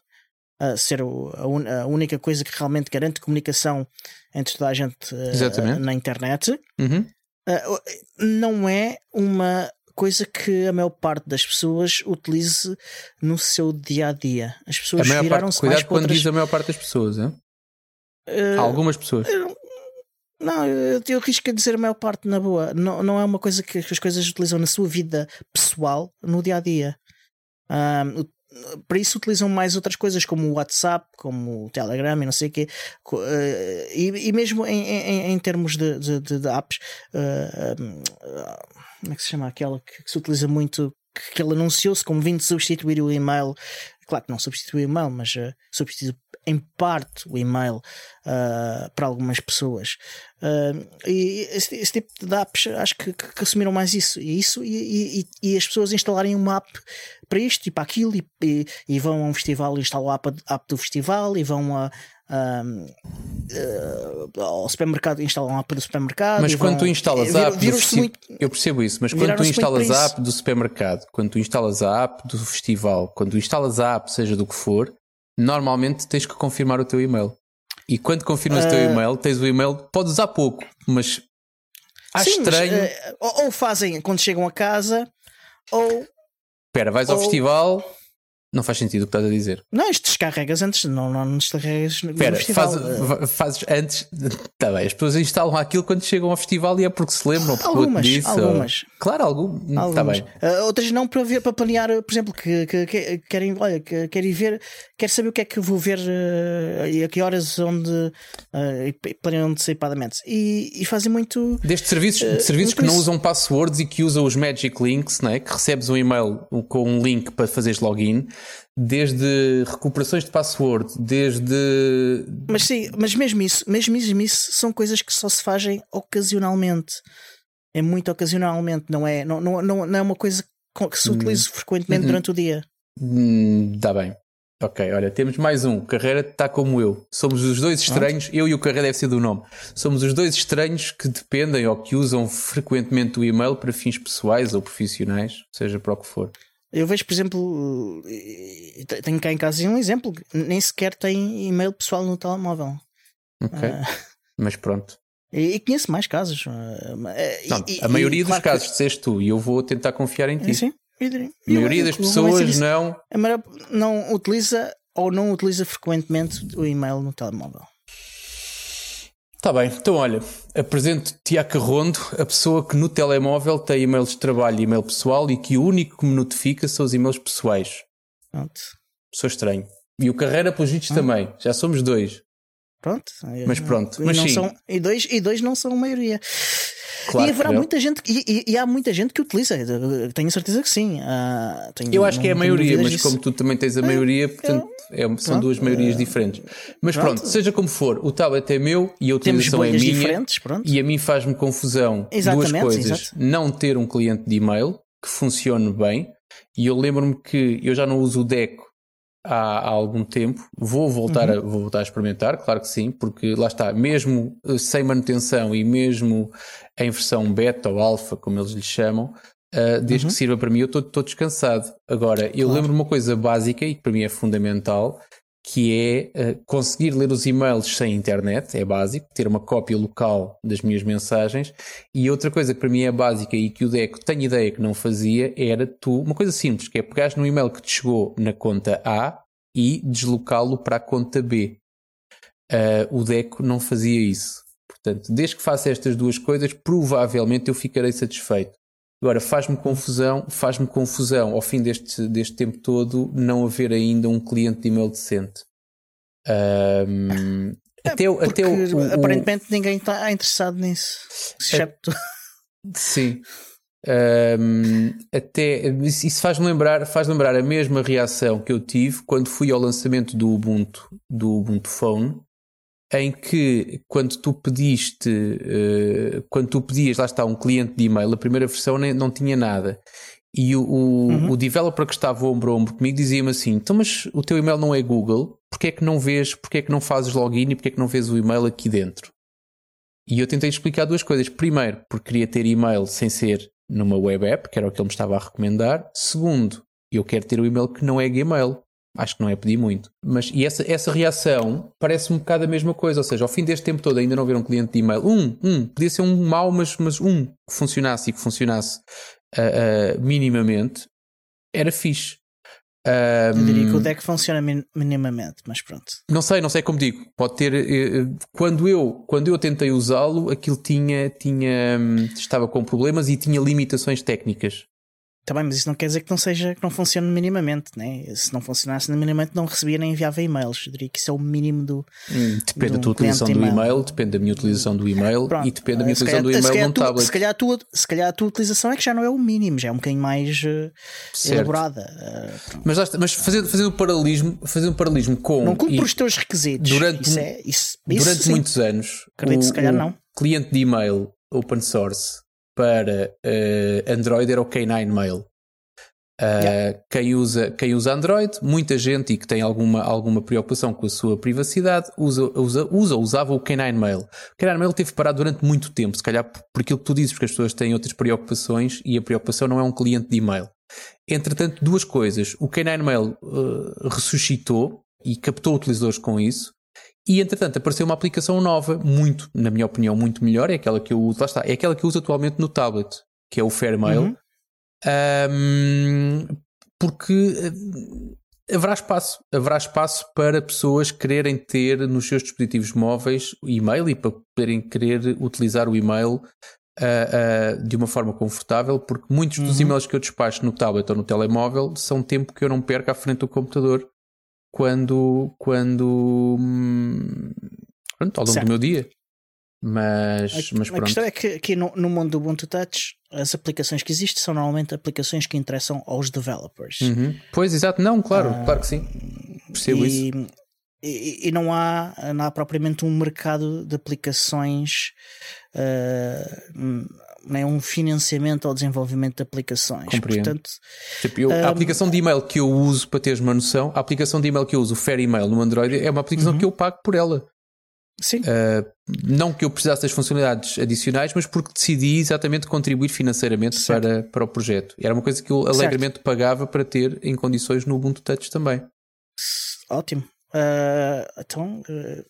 [SPEAKER 1] uh, ser o, a, un, a, única coisa que realmente garante comunicação entre toda a gente uh, na internet,
[SPEAKER 2] uhum.
[SPEAKER 1] uh, não é uma coisa que a maior parte das pessoas utilize no seu dia a dia. As pessoas viraram-se mais
[SPEAKER 2] Cuidado quando outras... diz a maior parte das pessoas, é? Algumas pessoas.
[SPEAKER 1] Não, eu, eu risco a dizer a maior parte na boa. Não, não é uma coisa que as coisas utilizam na sua vida pessoal, no dia a dia. Um, para isso utilizam mais outras coisas como o WhatsApp, como o Telegram e não sei o quê. Uh, e, e, mesmo em, em, em termos de, de, de apps, uh, uh, como é que se chama aquela que, que se utiliza muito? Que, que ele anunciou-se como vindo substituir o e-mail. Claro que não substitui o e-mail, mas substitui em parte o e-mail uh, para algumas pessoas. Uh, e esse, esse, tipo de apps acho que, que, que, assumiram mais isso. E isso e, e, e, as pessoas instalarem uma app para isto e para aquilo e, e, vão a um festival e instalam a app, app do festival e vão a, uh, ao supermercado instalam a app do supermercado.
[SPEAKER 2] Mas quando
[SPEAKER 1] vão,
[SPEAKER 2] tu instalas a app do festival, eu percebo isso, mas quando tu instalas a app do supermercado, quando tu instalas a app do festival, quando tu instalas a app, seja do que for, normalmente tens que confirmar o teu e-mail. E quando confirmas uh... o teu ah. e-mail, tens o e-mail, podes usar pouco, mas acho Sim, estranho. Mas, uh,
[SPEAKER 1] ou fazem quando chegam a casa, ou.
[SPEAKER 2] Espera, vais ou... ao festival, não faz sentido o que estás a dizer.
[SPEAKER 1] Não, isto descarregas antes, não, não descarregas no festival.
[SPEAKER 2] Faz, fazes antes. Está bem, as pessoas instalam aquilo quando chegam ao festival e é porque se lembram, porque
[SPEAKER 1] algumas,
[SPEAKER 2] disse,
[SPEAKER 1] algumas.
[SPEAKER 2] Ou... Claro, algum, está bem.
[SPEAKER 1] Uh, outras não para ver, para planear, por exemplo, que, que, que querem, olha, que querem ver, quero saber o que é que vou ver uh, e a que horas onde uh, e planeiam antecipadamente. E, e fazem muito.
[SPEAKER 2] Destes serviços, uh, serviços que não usam passwords e que usam os Magic Links, né? que recebes um e-mail com um link para fazeres login desde recuperações de password, desde.
[SPEAKER 1] Mas sim, mas mesmo isso, mesmo, mesmo isso são coisas que só se fazem ocasionalmente. É muito ocasionalmente, não é, não, não, não, é uma coisa que se utilize hum. frequentemente hum. durante o dia.
[SPEAKER 2] Está hum, bem. Ok, olha, temos mais um. Carreira está como eu. Somos os dois estranhos, eu e o Carreira deve ser do nome. Somos os dois estranhos que dependem ou que usam frequentemente o e-mail para fins pessoais ou profissionais, seja para o que for.
[SPEAKER 1] Eu vejo, por exemplo, tenho cá em casa um exemplo, nem sequer tem e-mail pessoal no telemóvel.
[SPEAKER 2] Ok. Uh, mas pronto.
[SPEAKER 1] E, conheço mais casos. Uh,
[SPEAKER 2] não, e, a maioria e, dos claro casos que... disseste tu e eu vou tentar confiar em ti.
[SPEAKER 1] Sim,
[SPEAKER 2] A maioria das pessoas não.
[SPEAKER 1] Não utiliza ou não utiliza frequentemente o e-mail no telemóvel.
[SPEAKER 2] Está bem, então olha, apresento-te a Carrondo, a pessoa que no telemóvel tem e-mails de trabalho e e-mail pessoal e que o único que me notifica são os e-mails pessoais.
[SPEAKER 1] Pronto.
[SPEAKER 2] Sou estranho. E o Carreira, pelos vistos, ah. também. Já somos dois.
[SPEAKER 1] Pronto.
[SPEAKER 2] Mas pronto.
[SPEAKER 1] E,
[SPEAKER 2] mas sim.
[SPEAKER 1] São, e, dois, e dois não são a maioria. Claro e haverá muita gente e, e, e, há muita gente que utiliza, tenho certeza que sim. Uh, tenho,
[SPEAKER 2] eu acho que é a maioria, mas disso. como tu também tens a maioria, é, portanto é, são pronto, duas maiorias uh, diferentes. Mas pronto. pronto. seja como for, o tablet é meu e a utilização é minha. E a mim faz-me confusão Exatamente, duas coisas: exato. não ter um cliente de e-mail que funcione bem. E eu lembro-me que eu já não uso o Deco há, há algum tempo. Vou voltar, uhum. a, vou voltar a experimentar, claro que sim, porque lá está, mesmo eh, sem manutenção e mesmo em versão beta ou alfa, como eles lhe chamam, uh, desde uhum. que sirva para mim, eu estou descansado. Agora, eu claro. lembro uma coisa básica e que para mim é fundamental, que é uh, conseguir ler os e-mails sem internet, é básico, ter uma cópia local das minhas mensagens. E outra coisa que para mim é básica e que o Deco tem ideia que não fazia era tu, uma coisa simples, que é pegar no e-mail que te chegou na conta A e deslocá-lo para a conta B. Uh, o Deco não fazia isso. Portanto, desde que faça estas duas coisas, provavelmente eu ficarei satisfeito. Agora, faz-me confusão, faz-me confusão ao fim deste, deste tempo todo não haver ainda um cliente de e-mail decente. Um,
[SPEAKER 1] é, até, o, até o, o, aparentemente ninguém está interessado nisso. Excepto.
[SPEAKER 2] É, sim. Um, até isso faz-me lembrar, faz lembrar a mesma reação que eu tive quando fui ao lançamento do Ubuntu, do Ubuntu Phone, em que quando tu pediste, uh, quando tu pedias, lá está, um cliente de e-mail, a primeira versão nem, não tinha nada. E o, o, uhum. o developer que estava ombro a ombro comigo dizia-me assim: então, mas o teu e-mail não é Google, porque é que não vês, porque é que não fazes login e porque é que não vês o e-mail aqui dentro? E eu tentei explicar duas coisas. Primeiro, porque queria ter e-mail sem ser numa web app, que era o que ele me estava a recomendar. Segundo, eu quero ter o e-mail que não é Gmail. Acho que não é pedir muito. Mas e essa, essa reação parece um bocado a mesma coisa. Ou seja, ao fim deste tempo todo ainda não ver um cliente de e-mail. Um, um, podia ser um mau, mas, mas um que funcionasse e que funcionasse uh, uh, minimamente, era fixe.
[SPEAKER 1] Um, eu diria que o deck funciona minimamente, mas pronto.
[SPEAKER 2] Não sei, não sei como digo. Pode ter. Eh, quando eu, quando eu tentei usá-lo, aquilo tinha, tinha, hum, estava com problemas e tinha limitações técnicas.
[SPEAKER 1] Também, mas isso não quer dizer que não seja que não funcione minimamente, né? Se não funcionasse minimamente, não recebia nem enviava e-mails. Eu diria que isso é o mínimo do.
[SPEAKER 2] Hum, depende da tua utilização do e-mail, depende da minha utilização do e-mail Pronto, e depende da minha utilização calhar, do e-mail num tablet.
[SPEAKER 1] Se calhar, a tua, se calhar a tua utilização é que já não é o mínimo, já é um bocadinho mais uh, elaborada. Uh,
[SPEAKER 2] mas, mas fazendo, fazendo um paralelismo, fazendo um paralelismo com.
[SPEAKER 1] Não cumpre os teus requisitos.
[SPEAKER 2] Durante, isso é, isso, durante isso, muitos anos,
[SPEAKER 1] Acredito, o, se calhar não.
[SPEAKER 2] cliente de e-mail open source para uh, Android era o K9 Mail. Uh, quem, usa, quem usa Android, muita gente e que tem alguma, alguma preocupação com a sua privacidade, usa, usa, usa usava o K9 Mail. O K9 Mail teve parado durante muito tempo, se calhar por aquilo que tu dizes, porque as pessoas têm outras preocupações e a preocupação não é um cliente de e-mail. Entretanto, duas coisas. O K9 Mail uh, ressuscitou e captou utilizadores com isso. E entretanto apareceu uma aplicação nova, muito, na minha opinião, muito melhor, é aquela que eu uso, lá está, é aquela que eu uso atualmente no tablet, que é o Fairmail. Uhum um, porque eh, haverá espaço, haverá espaço para pessoas quererem ter nos seus dispositivos móveis e-mail e para poderem querer utilizar o e-mail uh, uh, de uma forma confortável, porque muitos uhum. dos e-mails que eu despacho no tablet ou no telemóvel são tempo que eu não perco à frente do computador quando, quando hum, pronto, ao longo certo. do meu dia. Mas, a, mas pronto.
[SPEAKER 1] A questão é que aqui no, no mundo do Ubuntu Touch as aplicações que existem são normalmente aplicações que interessam aos developers.
[SPEAKER 2] Uhum. Pois, exato, não, claro, uh, claro que sim. Percebo
[SPEAKER 1] e,
[SPEAKER 2] isso.
[SPEAKER 1] E, e, não, há, não há propriamente um mercado de aplicações, uh, nem um financiamento ao desenvolvimento de aplicações.
[SPEAKER 2] Compreendo. Portanto, tipo, eu, a ah, aplicação de e-mail que eu uso, para teres uma noção, a aplicação de e-mail que eu uso, o Fair Email no Android, é uma aplicação uhum. que eu pago por ela.
[SPEAKER 1] Sim. Uh,
[SPEAKER 2] não que eu precisasse das funcionalidades adicionais, mas porque decidi exatamente contribuir financeiramente para, para o projeto. Era uma coisa que eu alegremente certo. pagava para ter em condições no Ubuntu Touch também.
[SPEAKER 1] Ótimo. Uh, então, uh,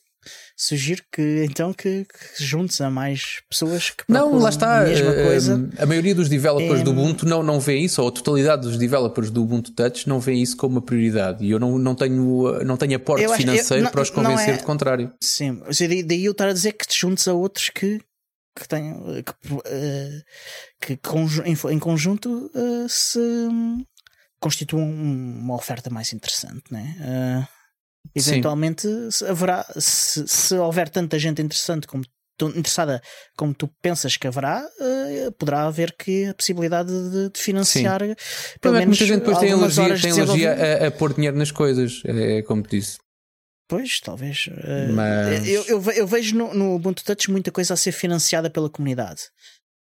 [SPEAKER 1] sugiro que então que, que juntes a mais pessoas que
[SPEAKER 2] Não, lá está.
[SPEAKER 1] a mesma
[SPEAKER 2] eh,
[SPEAKER 1] coisa.
[SPEAKER 2] A maioria dos developers
[SPEAKER 1] É-
[SPEAKER 2] do Ubuntu não, não vê isso, ou a totalidade dos developers do Ubuntu Touch não vê isso como uma prioridade. E eu não, não, tenho, não tenho aporte
[SPEAKER 1] acho- eu-
[SPEAKER 2] financeiro
[SPEAKER 1] não-
[SPEAKER 2] para os
[SPEAKER 1] não
[SPEAKER 2] convencer
[SPEAKER 1] é-
[SPEAKER 2] do contrário.
[SPEAKER 1] Sim, daí daí eu estar a dizer que te juntes a outros que que tenham que, eh, que conju- em, conjunto eh, se constituam uma oferta mais interessante, né? Eh,
[SPEAKER 2] Sim.
[SPEAKER 1] Eventualmente se haverá se, se houver tanta gente interessante como interessada como tu pensas que haverá, eh, poderá haver que a possibilidade de, de financiar
[SPEAKER 2] O
[SPEAKER 1] pelo
[SPEAKER 2] é que
[SPEAKER 1] menos
[SPEAKER 2] muita gente depois tem alergia, tem alergia a, a pôr dinheiro nas coisas, é como te disse.
[SPEAKER 1] Pois, talvez. Eh,
[SPEAKER 2] Mas-
[SPEAKER 1] eu, eu, eu vejo no, no Ubuntu Touch muita coisa a ser financiada pela comunidade.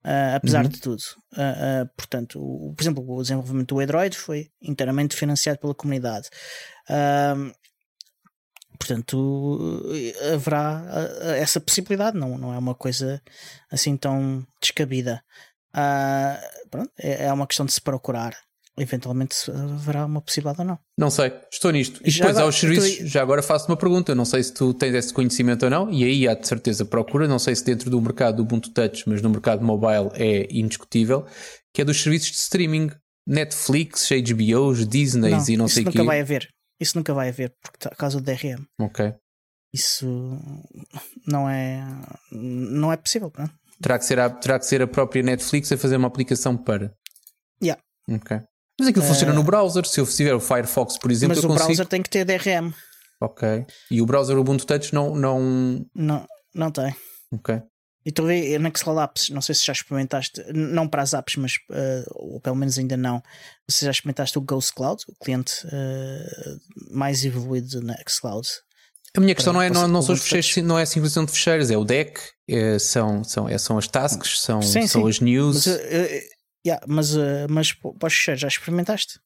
[SPEAKER 1] Ah, apesar
[SPEAKER 2] Uhum.
[SPEAKER 1] de tudo. Ah, ah, portanto, o- por exemplo, o desenvolvimento do Android foi inteiramente financiado pela comunidade. Ah, portanto, haverá ah, essa possibilidade, não, não é uma coisa assim tão descabida. Ah, pronto, é, é uma questão de se procurar. Eventualmente se haverá uma possibilidade ou não.
[SPEAKER 2] Não sei, estou nisto. E
[SPEAKER 1] Já
[SPEAKER 2] depois
[SPEAKER 1] agora-
[SPEAKER 2] aos serviços,
[SPEAKER 1] tu-
[SPEAKER 2] já agora faço uma pergunta. Não sei se tu tens esse conhecimento ou não, e aí há de certeza procura. Não sei se dentro do mercado do Ubuntu Touch, mas no mercado mobile é indiscutível, que é dos serviços de streaming. Netflix, HBOs, Disney e não sei o
[SPEAKER 1] nunca
[SPEAKER 2] quê.
[SPEAKER 1] vai haver. Isso nunca vai haver por ta- causa do DRM.
[SPEAKER 2] Ok.
[SPEAKER 1] Isso não é não é possível, não é?
[SPEAKER 2] Terá que, ser a, terá que ser a própria Netflix a fazer uma aplicação para.
[SPEAKER 1] Yeah.
[SPEAKER 2] Ok. Mas aquilo funciona no browser. Se eu tiver o Firefox, por exemplo,
[SPEAKER 1] Mas o
[SPEAKER 2] consigo.
[SPEAKER 1] browser tem que ter DRM.
[SPEAKER 2] Ok. E o browser Ubuntu Touch não. não...
[SPEAKER 1] Não, não tem.
[SPEAKER 2] Ok.
[SPEAKER 1] E tu vê na Xcloud Apps, não sei se já experimentaste, não para as apps, mas eh, ou pelo menos ainda não. Se já experimentaste o Ghost Cloud, o cliente eh, mais evoluído na Xcloud.
[SPEAKER 2] A minha questão não é, não, não são os fecheiros, não é a sincronização de fecheiros, é o deck, é, são, são, é, são as tasks, são,
[SPEAKER 1] Sim,
[SPEAKER 2] são
[SPEAKER 1] sim.
[SPEAKER 2] as news.
[SPEAKER 1] Mas, eh, yeah, mas, eh, mas para os fecheiros, já experimentaste?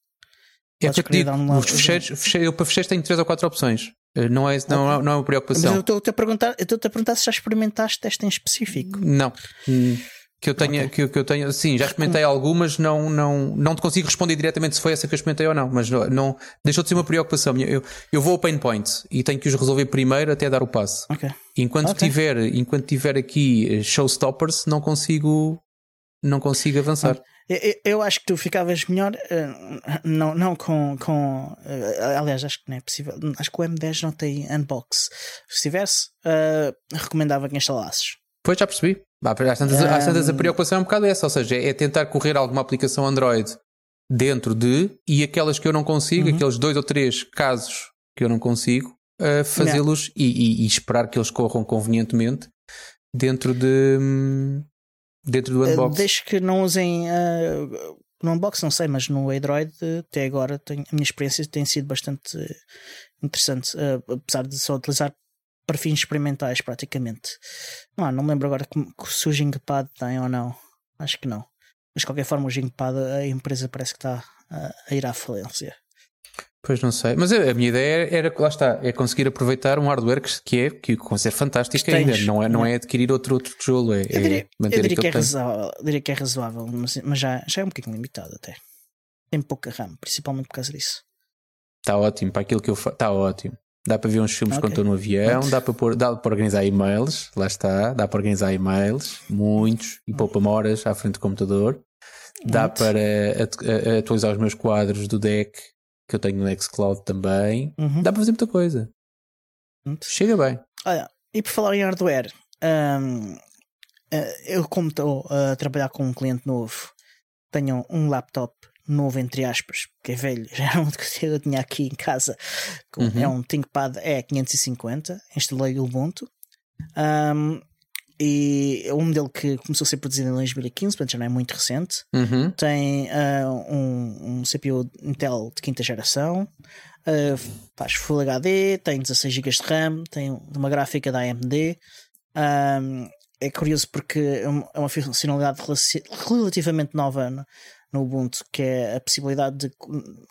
[SPEAKER 2] é
[SPEAKER 1] podes
[SPEAKER 2] que eu digo, fecheiros, fecheiro- eu para fecheiros tenho três ou quatro opções. Eh, Não é, não, não é uma
[SPEAKER 1] Mas eu
[SPEAKER 2] preocupação.
[SPEAKER 1] estou-te a perguntar, eu a perguntar se já experimentaste esta em específico.
[SPEAKER 2] Não. Hum, Que eu tenha, que, eu- que eu tenha, sim, já experimentei algumas, não, não, não te consigo responder diretamente se foi essa que eu experimentei ou não, mas não, não deixou de ser uma preocupação. Eu, eu vou ao pain point e tenho que os resolver primeiro até dar o passo.
[SPEAKER 1] Ok.
[SPEAKER 2] Enquanto
[SPEAKER 1] Ok.
[SPEAKER 2] tiver, enquanto tiver aqui eh, showstoppers, não consigo, não consigo avançar.
[SPEAKER 1] Eu, acho que tu ficavas melhor, eh, não, não com. com eh, aliás, acho que não é possível. Acho que o M10 não tem unbox. Se tivesse, eh, recomendava que instalasses.
[SPEAKER 2] Pois já percebi. Às tantas, às tantas a
[SPEAKER 1] Um,
[SPEAKER 2] preocupação é um bocado essa, ou seja, é tentar correr alguma aplicação Android dentro de e aquelas que eu não consigo,
[SPEAKER 1] Uhum.
[SPEAKER 2] aqueles dois ou três casos que eu não consigo, uh, fazê-los e, e- e esperar que eles corram convenientemente dentro de hum, dentro do
[SPEAKER 1] Eh,
[SPEAKER 2] unbox.
[SPEAKER 1] Desde que não usem. eh, no unbox, não sei, mas no Android, eh, até agora, tenho- a minha experiência tem sido bastante eh, interessante, eh, apesar de só utilizar para fins experimentais, praticamente. Não, não me lembro agora que, se o Jingpad tem ou não. Acho que não. Mas de qualquer forma, o Jingpad, a empresa parece que está a, a ir à falência.
[SPEAKER 2] Pois não sei, mas a, minha ideia era, lá está, é conseguir aproveitar um hardware que, que é que consegue fantástico
[SPEAKER 1] Que
[SPEAKER 2] ainda, não é, não é adquirir outro, outro tijolo, é,
[SPEAKER 1] Eu diria,
[SPEAKER 2] é manter
[SPEAKER 1] eu diria que é razoável, eu diria que é razoável mas, mas já, já é um bocadinho limitado até. Tem pouca RAM, principalmente por causa disso.
[SPEAKER 2] Está ótimo, para aquilo que eu faço, está ótimo. Dá para ver uns filmes
[SPEAKER 1] Ok.
[SPEAKER 2] quando estou no avião, dá para, pôr, dá para organizar e-mails, lá está, dá para organizar e-mails, muitos, e poupa-me horas à frente do computador. Dá
[SPEAKER 1] Muito.
[SPEAKER 2] para atualizar os meus quadros do deck, que eu tenho no Xcloud também.
[SPEAKER 1] Uhum.
[SPEAKER 2] Dá para fazer muita coisa. Chega bem.
[SPEAKER 1] Olha, e por falar em hardware, hum, eh, eu como estou a trabalhar com um cliente novo, tenho um laptop novo entre aspas, que é velho, já era um que eu tinha aqui em casa,
[SPEAKER 2] Uhum.
[SPEAKER 1] é um ThinkPad E550, instalei o Ubuntu. hum, e é um modelo que começou a ser produzido em 2015, portanto já não é muito recente.
[SPEAKER 2] Uhum.
[SPEAKER 1] Tem ah, um, um CPU Intel de quinta geração, ah, faz Full HD, tem 16 GB de RAM, tem uma gráfica da AMD. Ahm, é curioso porque é uma é uma funcionalidade relativamente nova no, no Ubuntu, que é a possibilidade de,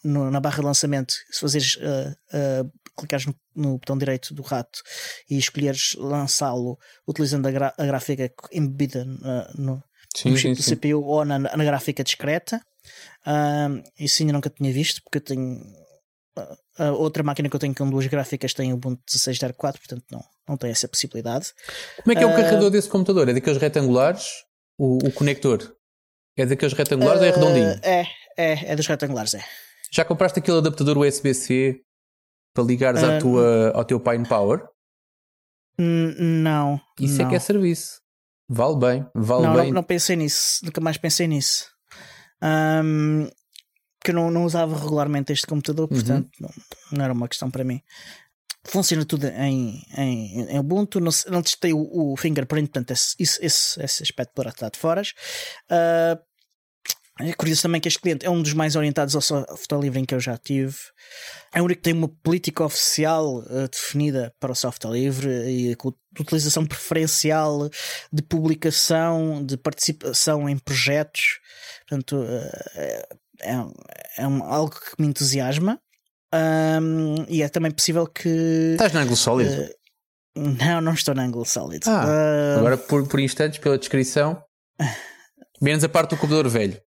[SPEAKER 1] no- na barra de lançamento, se fazeres, ah, ah, clicares no, no botão direito do rato e escolheres lançá-lo utilizando a, gra- a gráfica embebida ah, no,
[SPEAKER 2] Sim,
[SPEAKER 1] no chip do. CPU ou na, na gráfica discreta. Ahm, isso ainda nunca tinha visto, porque eu tenho. A, outra máquina que eu tenho com duas gráficas tem o Ubuntu 16.04, portanto não, não tem essa possibilidade.
[SPEAKER 2] Como é que é o
[SPEAKER 1] Uh,
[SPEAKER 2] carregador desse computador? É daqueles retangulares? O, o conector? É daqueles retangulares ou é redondinho?
[SPEAKER 1] Uh, é, é, é dos retangulares, é.
[SPEAKER 2] Já compraste aquele adaptador USB-C para ligares à
[SPEAKER 1] Uh,
[SPEAKER 2] tua, ao teu Pine Power?
[SPEAKER 1] N- não.
[SPEAKER 2] Isso
[SPEAKER 1] não.
[SPEAKER 2] é que é serviço. Vale bem, vale
[SPEAKER 1] não,
[SPEAKER 2] bem.
[SPEAKER 1] não, não pensei nisso, nunca mais pensei nisso. Ahm, que eu não, não usava regularmente este computador,
[SPEAKER 2] Uhum.
[SPEAKER 1] portanto não, não era uma questão para mim. Funciona tudo em, em, em Ubuntu, não, não testei o, o fingerprint, portanto esse, esse, esse aspecto poderá estar de fora. Ah, é curioso também que este cliente é um dos mais orientados ao software livre em que eu já tive. É o único que tem uma política oficial eh, definida para o software livre e com utilização preferencial de publicação, de participação em projetos. Portanto, eh, é, é um- algo que me entusiasma. Ahm, e é também possível que.
[SPEAKER 2] Estás na Angle Solid?
[SPEAKER 1] eh, não, não estou na Angle Solid.
[SPEAKER 2] Ah,
[SPEAKER 1] Ah,
[SPEAKER 2] Agora, por, por instantes, pela descrição, menos a parte do computador velho.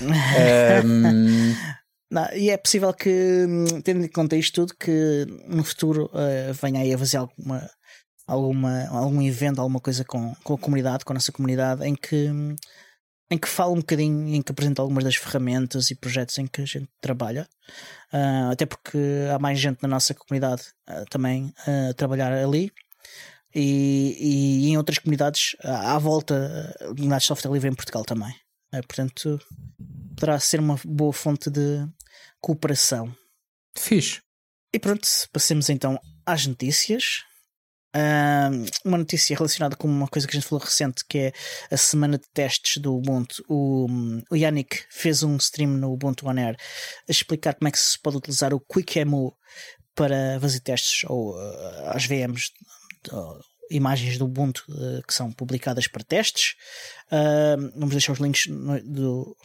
[SPEAKER 2] Ahm,
[SPEAKER 1] Não, e é possível que, tendo em conta isto tudo, que no futuro eh, venha aí a fazer alguma, alguma, algum evento, alguma coisa com, com a comunidade, com a nossa comunidade, em que, em que fala um bocadinho, em que apresenta algumas das ferramentas e projetos em que a gente trabalha. Ah, até porque há mais gente na nossa comunidade ah, também a trabalhar ali. E, e em outras comunidades ah, à volta, comunidades de software livre em Portugal também. Eh, portanto, poderá ser uma boa fonte de cooperação.
[SPEAKER 2] fixe.
[SPEAKER 1] E pronto, passemos então às notícias. Uma notícia relacionada com uma coisa que a gente falou recente, que é a semana de testes do Ubuntu. O, o Yannick fez um stream no Ubuntu On Air a explicar como é que se pode utilizar o QuickEmu para fazer testes ou ah, às VMs, ou imagens do Ubuntu ah, que são publicadas para testes. Ahm, vamos deixar os links no, do-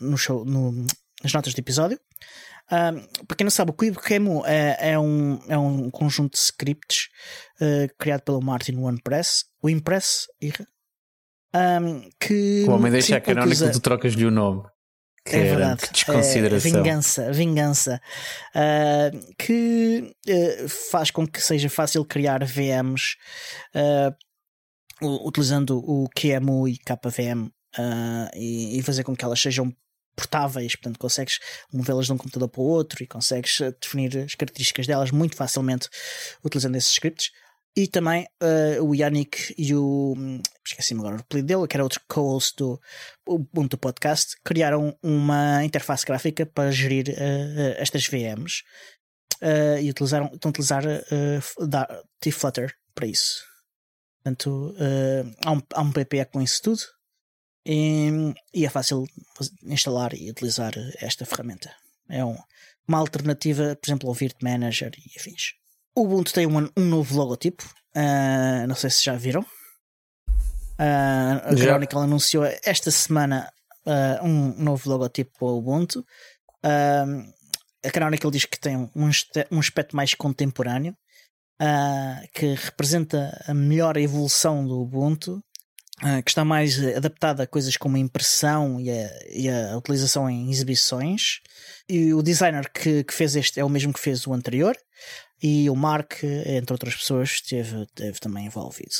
[SPEAKER 1] no show, no- nas notas do episódio. Um, para quem não sabe, o QuickEmu é, é, um, é um conjunto de scripts uh, criado pelo Martin OnePress, o Impress, um, que
[SPEAKER 2] O homem deixa a
[SPEAKER 1] simplesmente
[SPEAKER 2] canónico,
[SPEAKER 1] usa-
[SPEAKER 2] tu trocas-lhe o nome.
[SPEAKER 1] É verdade.
[SPEAKER 2] Que desconsideração.
[SPEAKER 1] É, vingança, vingança. Uh, que uh, faz com que seja fácil criar VMs uh, u- utilizando o QEMU e KVM e, e fazer com que elas sejam portáveis, portanto consegues movê-las de um computador para o outro e consegues definir as características delas muito facilmente utilizando esses scripts. E também uh, o Yannick e o. hum, Esqueci-me agora o apelido dele, que era outro co-host do Ubuntu Podcast, criaram uma interface gráfica para gerir uh, estas VMs uh, e utilizaram, estão a utilizar uh, T-Flutter para isso. Portanto, há, um, há um PPE com isso tudo e, e é fácil instalar e utilizar esta ferramenta. É um- uma alternativa, por exemplo, ao Virt Manager e afins. O Ubuntu tem um, um novo logotipo, ah, não sei se já viram. Ah, a
[SPEAKER 2] Já.
[SPEAKER 1] Chronicle anunciou esta semana ah, um novo logotipo para o Ubuntu. A Chronicle diz que tem um, um aspecto mais contemporâneo, que representa a melhor evolução do Ubuntu, que está mais adaptada a coisas como a impressão e a, e a utilização em exibições. E o designer que, que fez este é o mesmo que fez o anterior, e o Mark, entre outras pessoas, esteve, esteve também envolvido.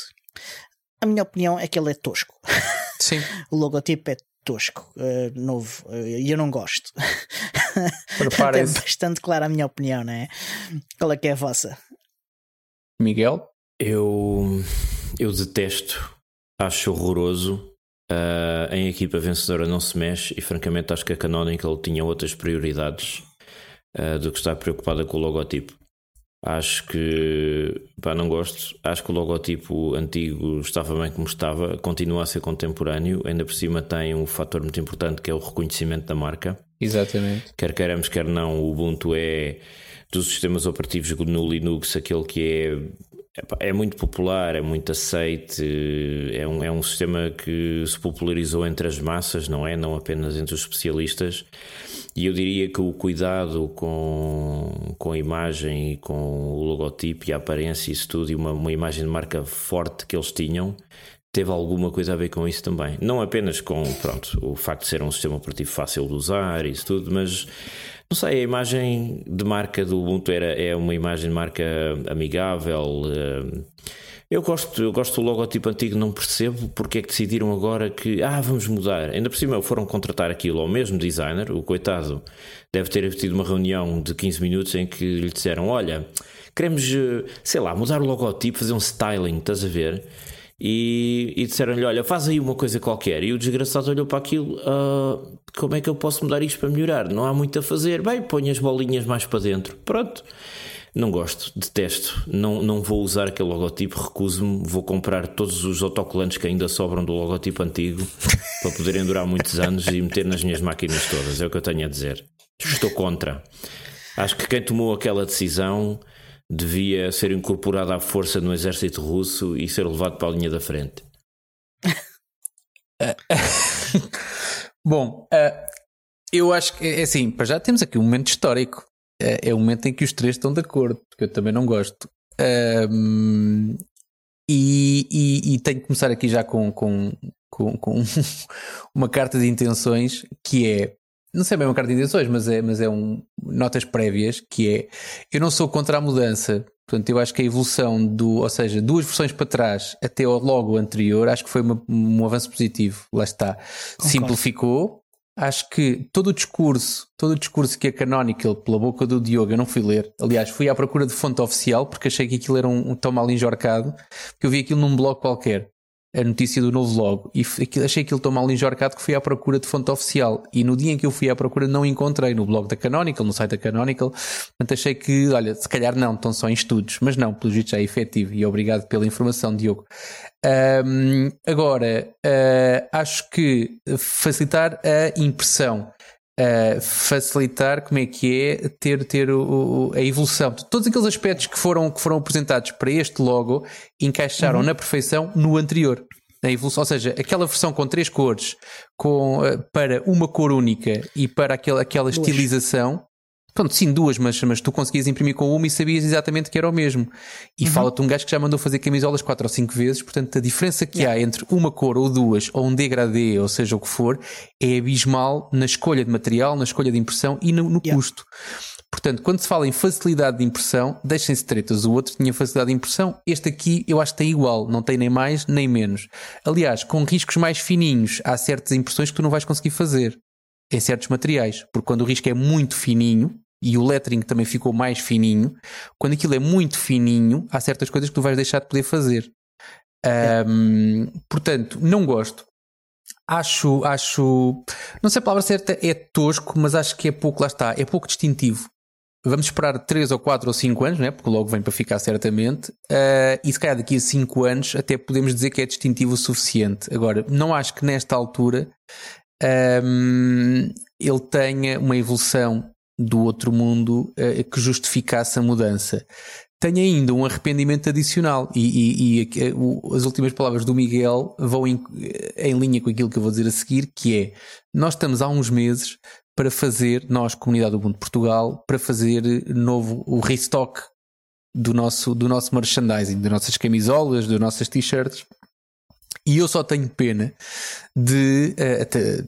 [SPEAKER 1] A minha opinião é que ele é tosco.
[SPEAKER 2] Sim.
[SPEAKER 1] O logotipo é tosco, eh, novo, eh, e eu não gosto. é bastante clara a minha opinião, não é? Qual é que é a vossa?
[SPEAKER 2] Miguel?
[SPEAKER 3] Eu, eu detesto, acho horroroso. ah, em equipa vencedora não se mexe e francamente acho que a Canonical tinha outras prioridades do que estar preocupada com o logotipo. Acho que pá, não gosto. Acho que o logotipo antigo estava bem como estava, continua a ser contemporâneo, ainda por cima tem um fator muito importante que é o reconhecimento da marca.
[SPEAKER 2] Exatamente.
[SPEAKER 3] Quer queiramos, quer não, o Ubuntu é dos sistemas operativos no Linux aquele que é, é muito popular, é muito aceite, é um, é um sistema que se popularizou entre as massas, não é? Não apenas entre os especialistas. E eu diria que o cuidado com, com a imagem e com o logotipo e a aparência e isso tudo, e uma, uma imagem de marca forte que eles tinham, teve alguma coisa a ver com isso também. Não apenas com pronto, o facto de ser um sistema operativo fácil de usar e isso tudo, mas não sei, a imagem de marca do Ubuntu era, é uma imagem de marca amigável, eh, Eu gosto, eu gosto do logotipo antigo, não percebo porque é que decidiram agora que ah, vamos mudar. Ainda por cima foram contratar aquilo ao mesmo designer, o coitado deve ter tido uma reunião de 15 minutos em que lhe disseram: Olha, queremos, eh, sei lá, mudar o logotipo, fazer um styling, estás a ver? E, e disseram-lhe: Olha, faz aí uma coisa qualquer. E o desgraçado olhou para aquilo: ah, Como é que eu posso mudar isto para melhorar? Não há muito a fazer. Bem, põe as bolinhas mais para dentro. Pronto. Não gosto, detesto. Não, não vou usar aquele logotipo, recuso-me. Vou comprar todos os autocolantes que ainda sobram do logotipo antigo para poderem durar muitos anos e meter nas minhas máquinas todas. É o que eu tenho a dizer. Estou contra. Acho que quem tomou aquela decisão devia ser incorporado à força no exército russo e ser levado para a linha da frente.
[SPEAKER 2] Bom, uh, eu acho que é assim, para já temos aqui um momento histórico é, é o momento em que os três estão de acordo, porque eu também não gosto. Um, e, e, e, tenho que começar aqui já com, com, com, com uma carta de intenções que é não sei bem uma carta de intenções, mas é, mas é um notas prévias que é eu não sou contra a mudança. Portanto, eu acho que a evolução do, ou seja, duas versões para trás até ao logo anterior, acho que foi uma, um avanço positivo. Lá está. Concordo. Simplificou, acho que todo o discurso, todo o discurso que a Canonical, pela boca do Diogo, eu não fui ler. Aliás, fui à procura de fonte oficial porque achei que aquilo era um, um tão mal enjorcado, porque eu vi aquilo num blog qualquer a notícia do novo logo. E achei aquilo tão mal enjorcado que fui à procura de fonte oficial. E no dia em que eu fui à procura não encontrei no blog da Canonical, no site da Canonical. Portanto achei que, olha, se calhar não estão só em estudos, mas não, pelo jeito já é efetivo. E obrigado pela informação Diogo. Um, agora, uh, acho que facilitar a impressão Uh, facilitar como é que é ter, ter o, o, a evolução. Todos aqueles aspectos que foram, que foram apresentados para este logo encaixaram uhum. na perfeição no anterior. A evolução, ou seja, aquela versão com três cores com, uh, para uma cor única e para aquela, aquela estilização Pronto, sim, duas, mas, mas tu conseguias imprimir com uma e sabias exatamente que era o mesmo. E uhum. fala-te um gajo que já mandou fazer camisolas quatro ou cinco vezes, portanto a diferença que yeah. há entre uma cor ou duas, ou um degradê, ou seja o que for, é abismal na escolha de material, na escolha de impressão e no, no yeah. custo. Portanto, quando se fala em facilidade de impressão, deixem-se tretas. O outro tinha facilidade de impressão, este aqui eu acho que tem igual, não tem nem mais nem menos. Aliás, com riscos mais fininhos, há certas impressões que tu não vais conseguir fazer em certos materiais, porque quando o risco é muito fininho, e o lettering também ficou mais fininho. Quando aquilo é muito fininho, há certas coisas que tu vais deixar de poder fazer. Um, portanto, não gosto. Acho, acho, não sei a palavra certa é tosco, mas acho que é pouco, lá está, é pouco distintivo. Vamos esperar 3 ou 4 ou 5 anos, né? porque logo vem para ficar certamente. Uh, e se calhar daqui a 5 anos até podemos dizer que é distintivo o suficiente. Agora, não acho que nesta altura um, ele tenha uma evolução do outro mundo uh, que justificasse a mudança. Tenho ainda um arrependimento adicional e, e, e eh, as últimas palavras do Miguel vão em, eh, em linha com aquilo que eu vou dizer a seguir, que é nós estamos há uns meses para fazer, nós, Comunidade do Mundo Portugal, para fazer novo o restock do nosso, do nosso merchandising, das nossas camisolas, das nossas t-shirts. E eu só tenho pena de. Uh, até,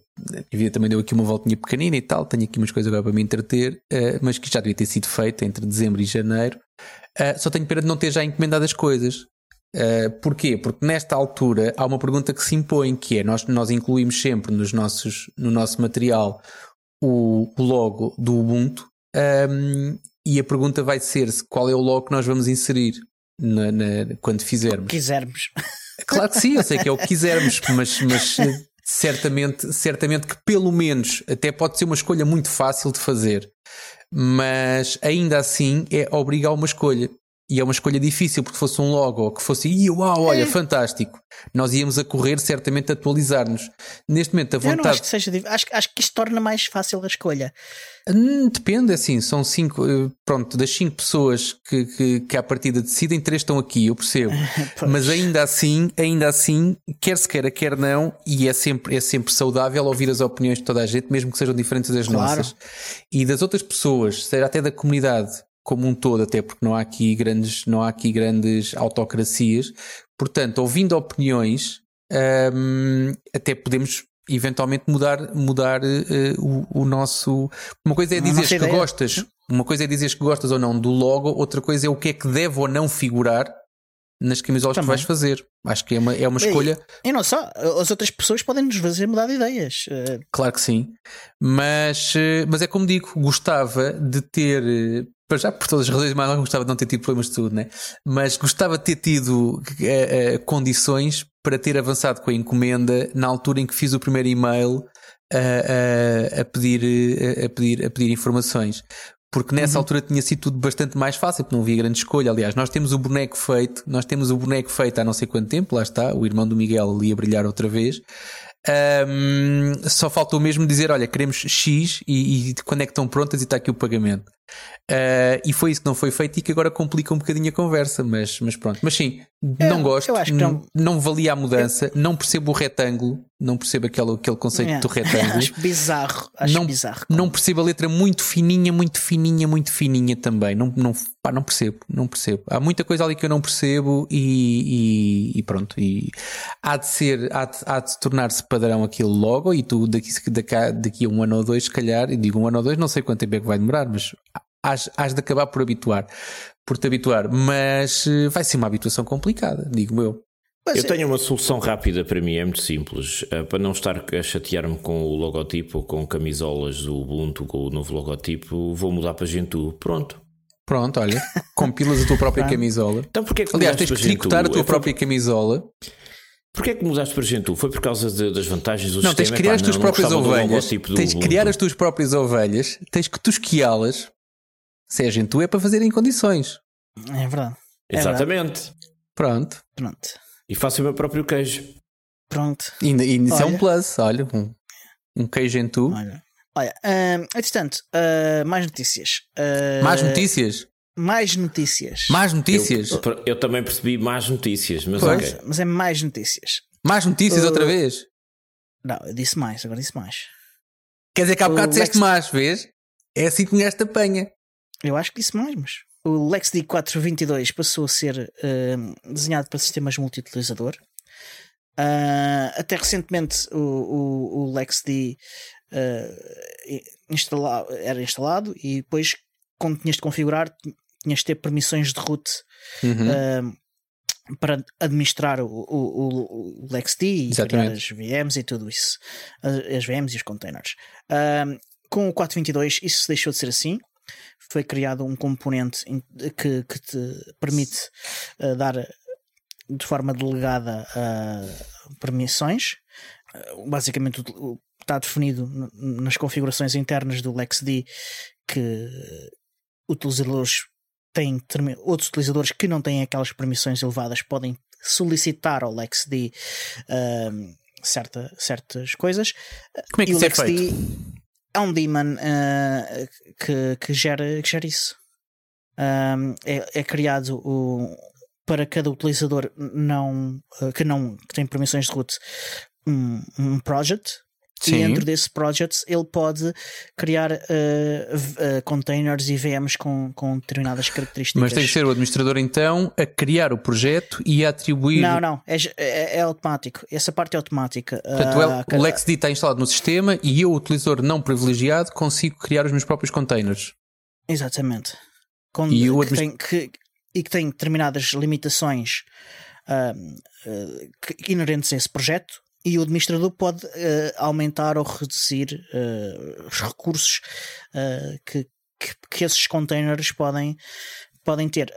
[SPEAKER 2] a vida também deu aqui uma voltinha pequenina e tal, tenho aqui umas coisas agora para me entreter, uh, mas que já devia ter sido feita entre dezembro e janeiro. Uh, só tenho pena de não ter já encomendado as coisas. Uh, porquê? Porque nesta altura há uma pergunta que se impõe, que é nós, nós incluímos sempre nos nossos, no nosso material o, o logo do Ubuntu um, ehm, e a pergunta vai ser qual é o logo que nós vamos inserir na, na, quando fizermos.
[SPEAKER 1] Quisermos.
[SPEAKER 2] Claro que sim, eu sei que é o que quisermos, mas, mas certamente, certamente que pelo menos até pode ser uma escolha muito fácil de fazer, mas ainda assim é obrigar uma escolha. E é uma escolha difícil, porque fosse um logo que fosse, uau, olha, é. fantástico. Nós íamos a correr certamente a atualizar-nos. Neste momento, a vontade.
[SPEAKER 1] Eu não acho que seja acho, acho que isto torna mais fácil a escolha.
[SPEAKER 2] Hum, depende, assim, são cinco, eh, pronto, das cinco pessoas que, que, que à partida decidem, três estão aqui, eu percebo. Mas ainda assim, ainda assim, quer se queira, quer não, e é sempre, é sempre saudável ouvir as opiniões de toda a gente, mesmo que sejam diferentes das claro. nossas. E das outras pessoas, seja até da comunidade, como um todo, até porque não há aqui grandes, não há aqui grandes autocracias. Portanto, ouvindo opiniões, hum, até podemos eventualmente mudar, mudar uh, o, o, nosso. Uma coisa é dizer que ideia. gostas, uma coisa é dizer que gostas ou não do logo, outra coisa é o que é que deve ou não figurar nas camisolas Também. que vais fazer. Acho que é uma, é uma escolha.
[SPEAKER 1] E, e não só, as outras pessoas podem nos fazer mudar de ideias. Eh,
[SPEAKER 2] claro que sim, mas, eh, mas é como digo, gostava de ter. Eh, para já, por todas as razões, mas não gostava de não ter tido problemas de saúde, né? mas gostava de ter tido condições para ter avançado com a encomenda na altura em que fiz o primeiro e-mail a, a, a, pedir, a, pedir, a pedir informações porque nessa uhum. altura tinha sido tudo bastante mais fácil, porque não havia grande escolha. Aliás, nós temos o boneco feito, nós temos o boneco feito há não sei quanto tempo, lá está, o irmão do Miguel ali a brilhar outra vez. Um, só faltou mesmo dizer: olha, queremos X e, e, quando é que estão prontas e está aqui o pagamento. Uh, e foi isso que não foi feito e que agora complica um bocadinho a conversa, mas, mas pronto. Mas sim, é, não gosto, não, não valia a mudança, não percebo o retângulo, não percebo aquele, aquele conceito é. do retângulo.
[SPEAKER 1] acho bizarro, acho
[SPEAKER 2] não,
[SPEAKER 1] bizarro.
[SPEAKER 2] Não percebo a letra muito fininha, muito fininha, muito fininha também. Não, não, pá, não percebo, não percebo. Há muita coisa ali que eu não percebo e, e, e pronto. E há de ser, há de, há de tornar-se padrão aquilo logo e tu daqui, daqui, daqui a um ano ou dois, se calhar, e digo um ano ou dois, não sei quanto tempo é que vai demorar, mas has, has de acabar por habituar, por te habituar, mas eh, vai ser uma habituação complicada, digo eu.
[SPEAKER 3] eu é. tenho uma solução rápida para mim, é muito simples. Eh, para não estar a chatear-me com o logotipo ou com camisolas do Ubuntu com o novo logotipo, vou mudar para Gentoo. Pronto.
[SPEAKER 2] Pronto, olha, compilas a tua própria camisola.
[SPEAKER 3] Então, porquê que
[SPEAKER 2] Aliás, tens que tricotar a tua própria camisola.
[SPEAKER 3] Porquê é que mudaste para Gentoo? Foi por causa de, das vantagens do
[SPEAKER 2] não,
[SPEAKER 3] sistema?
[SPEAKER 2] Tens que criar as tuas próprias ovelhas. Tens que criar as tuas próprias ovelhas, tens que tosquiá-las se é gente tu é para fazer em condições.
[SPEAKER 1] É verdade.
[SPEAKER 3] É Exatamente. Verdade.
[SPEAKER 2] Pronto.
[SPEAKER 1] Pronto.
[SPEAKER 3] E faço o meu próprio queijo.
[SPEAKER 1] Pronto.
[SPEAKER 2] E, e isso é um plus, olha, um, um queijo em tu.
[SPEAKER 1] Olha, olha uh, entretanto, uh, mais notícias. Uh,
[SPEAKER 2] mais notícias?
[SPEAKER 1] Mais notícias.
[SPEAKER 2] Mais notícias?
[SPEAKER 3] Eu, eu também percebi mais notícias, mas
[SPEAKER 1] pois,
[SPEAKER 3] okay.
[SPEAKER 1] Mas é mais notícias.
[SPEAKER 2] Mais notícias outra vez?
[SPEAKER 1] Não, eu disse mais, agora disse mais.
[SPEAKER 2] Quer dizer que há bocado disseste Lex... mais, vês? É assim que esta apanha.
[SPEAKER 1] Eu acho que disse mais, mas o LexD 422 passou a ser uh, desenhado para sistemas multi-utilizador. Uh, até recentemente o, o, o LexD uh, instala, era instalado e depois, quando tinhas de configurar, tinhas de ter permissões de root uhum. uh, para administrar o, o, o LexD e criar as VMs e tudo isso, as VMs e os containers. com o 422 isso deixou de ser assim foi criado um componente que, que te permite uh, dar de forma delegada uh, permissões. Uh, basicamente está definido nas configurações internas do LexD que utilizadores têm outros utilizadores que não têm aquelas permissões elevadas podem solicitar ao LexD certa, certas coisas.
[SPEAKER 2] Como é que isso é feito?
[SPEAKER 1] É um daemon uh, que, que, gera, que gera isso. Um, é, é, criado o, para cada utilizador não, uh, que não que tem permissões de root um, um project Sim. E dentro desse project ele pode criar uh, uh, containers e VMs com, com determinadas características.
[SPEAKER 2] Mas tem que ser o administrador então a criar o projeto e a atribuir.
[SPEAKER 1] Não, não, é, é, é automático. Essa parte é automática.
[SPEAKER 2] Portanto, uh, o LexD está instalado no sistema e eu, utilizador não privilegiado, consigo criar os meus próprios containers.
[SPEAKER 1] Exatamente. Com, e, que tem, que, e que tem determinadas limitações inerentes a esse projeto e o administrador pode uh, aumentar ou reduzir uh, os recursos uh, que, que, que, esses containers podem, podem ter.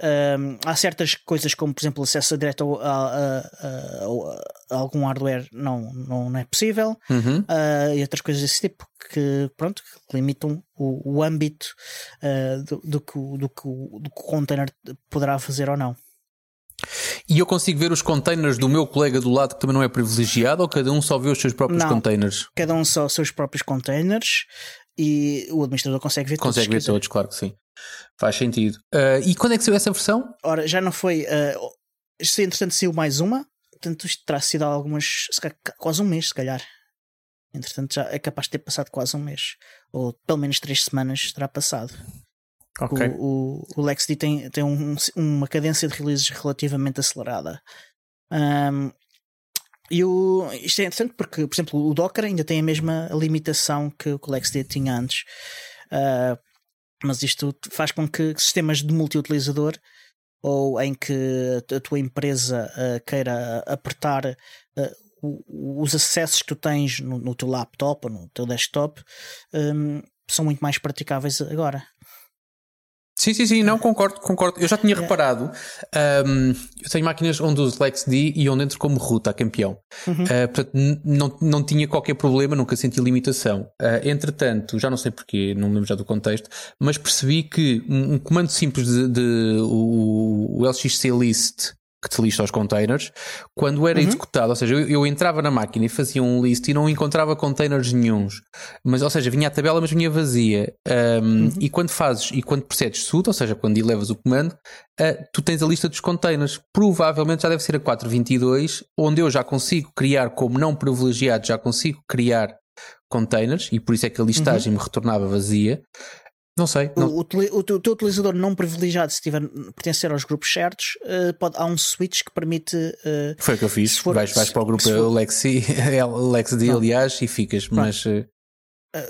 [SPEAKER 1] há certas coisas, como por exemplo acesso direto a, a, a, a algum hardware, não, não, não é possível,
[SPEAKER 2] uhum.
[SPEAKER 1] e outras coisas desse tipo que, pronto, que limitam o, o âmbito do, do, que, do, que, do que o container poderá fazer ou não.
[SPEAKER 2] E eu consigo ver os containers do meu colega do lado que também não é privilegiado ou cada um só vê os seus próprios
[SPEAKER 1] não,
[SPEAKER 2] containers?
[SPEAKER 1] Cada um só os seus próprios containers e o administrador consegue ver
[SPEAKER 2] consegue todos. Consegue ver todos, claro que sim. Faz sentido. Uh, e quando é que saiu essa versão?
[SPEAKER 1] Ora, já não foi. Uh, se entretanto saiu mais uma, portanto isto terá sido algumas. quase um mês, se calhar. Entretanto, já é capaz de ter passado quase um mês. Ou pelo menos três semanas terá passado.
[SPEAKER 2] Okay.
[SPEAKER 1] O, o, o LexD tem, tem um, uma cadência de releases relativamente acelerada. Um, e o, isto é interessante porque, por exemplo, o Docker ainda tem a mesma limitação que o LexD tinha antes. Uh, mas isto faz com que sistemas de multi-utilizador ou em que a tua empresa uh, queira apertar uh, os acessos que tu tens no, no, teu laptop ou no teu desktop um, são muito mais praticáveis agora.
[SPEAKER 2] Sim, sim, sim, não concordo, concordo. Eu já tinha reparado, um, eu tenho máquinas onde uso LexD e onde entro como root a campeão. Uhum. Uh, portanto, não, não tinha qualquer problema, nunca senti limitação. Uh, entretanto, já não sei porquê, não me lembro já do contexto, mas percebi que um, um comando simples de, de o, o LXC list que te lista os containers, quando era uhum. executado, ou seja, eu, eu, entrava na máquina e fazia um list e não encontrava containers nenhums, mas ou seja, vinha a tabela, mas vinha vazia. Um, uhum. E quando fazes e quando procedes sudo, ou seja, quando elevas o comando, uh, tu tens a lista dos containers. Provavelmente já deve ser a 422, onde eu já consigo criar, como não privilegiado, já consigo criar containers, e por isso é que a listagem uhum. me retornava vazia. Não sei. Não.
[SPEAKER 1] O, o, o, teu utilizador não privilegiado, se tiver pertencer aos grupos certos, uh, pode, há um switch que permite. Uh,
[SPEAKER 2] Foi o que eu fiz. For, vais, vais para o grupo for, Lexi, LexD, aliás, e ficas. Mas. Uh...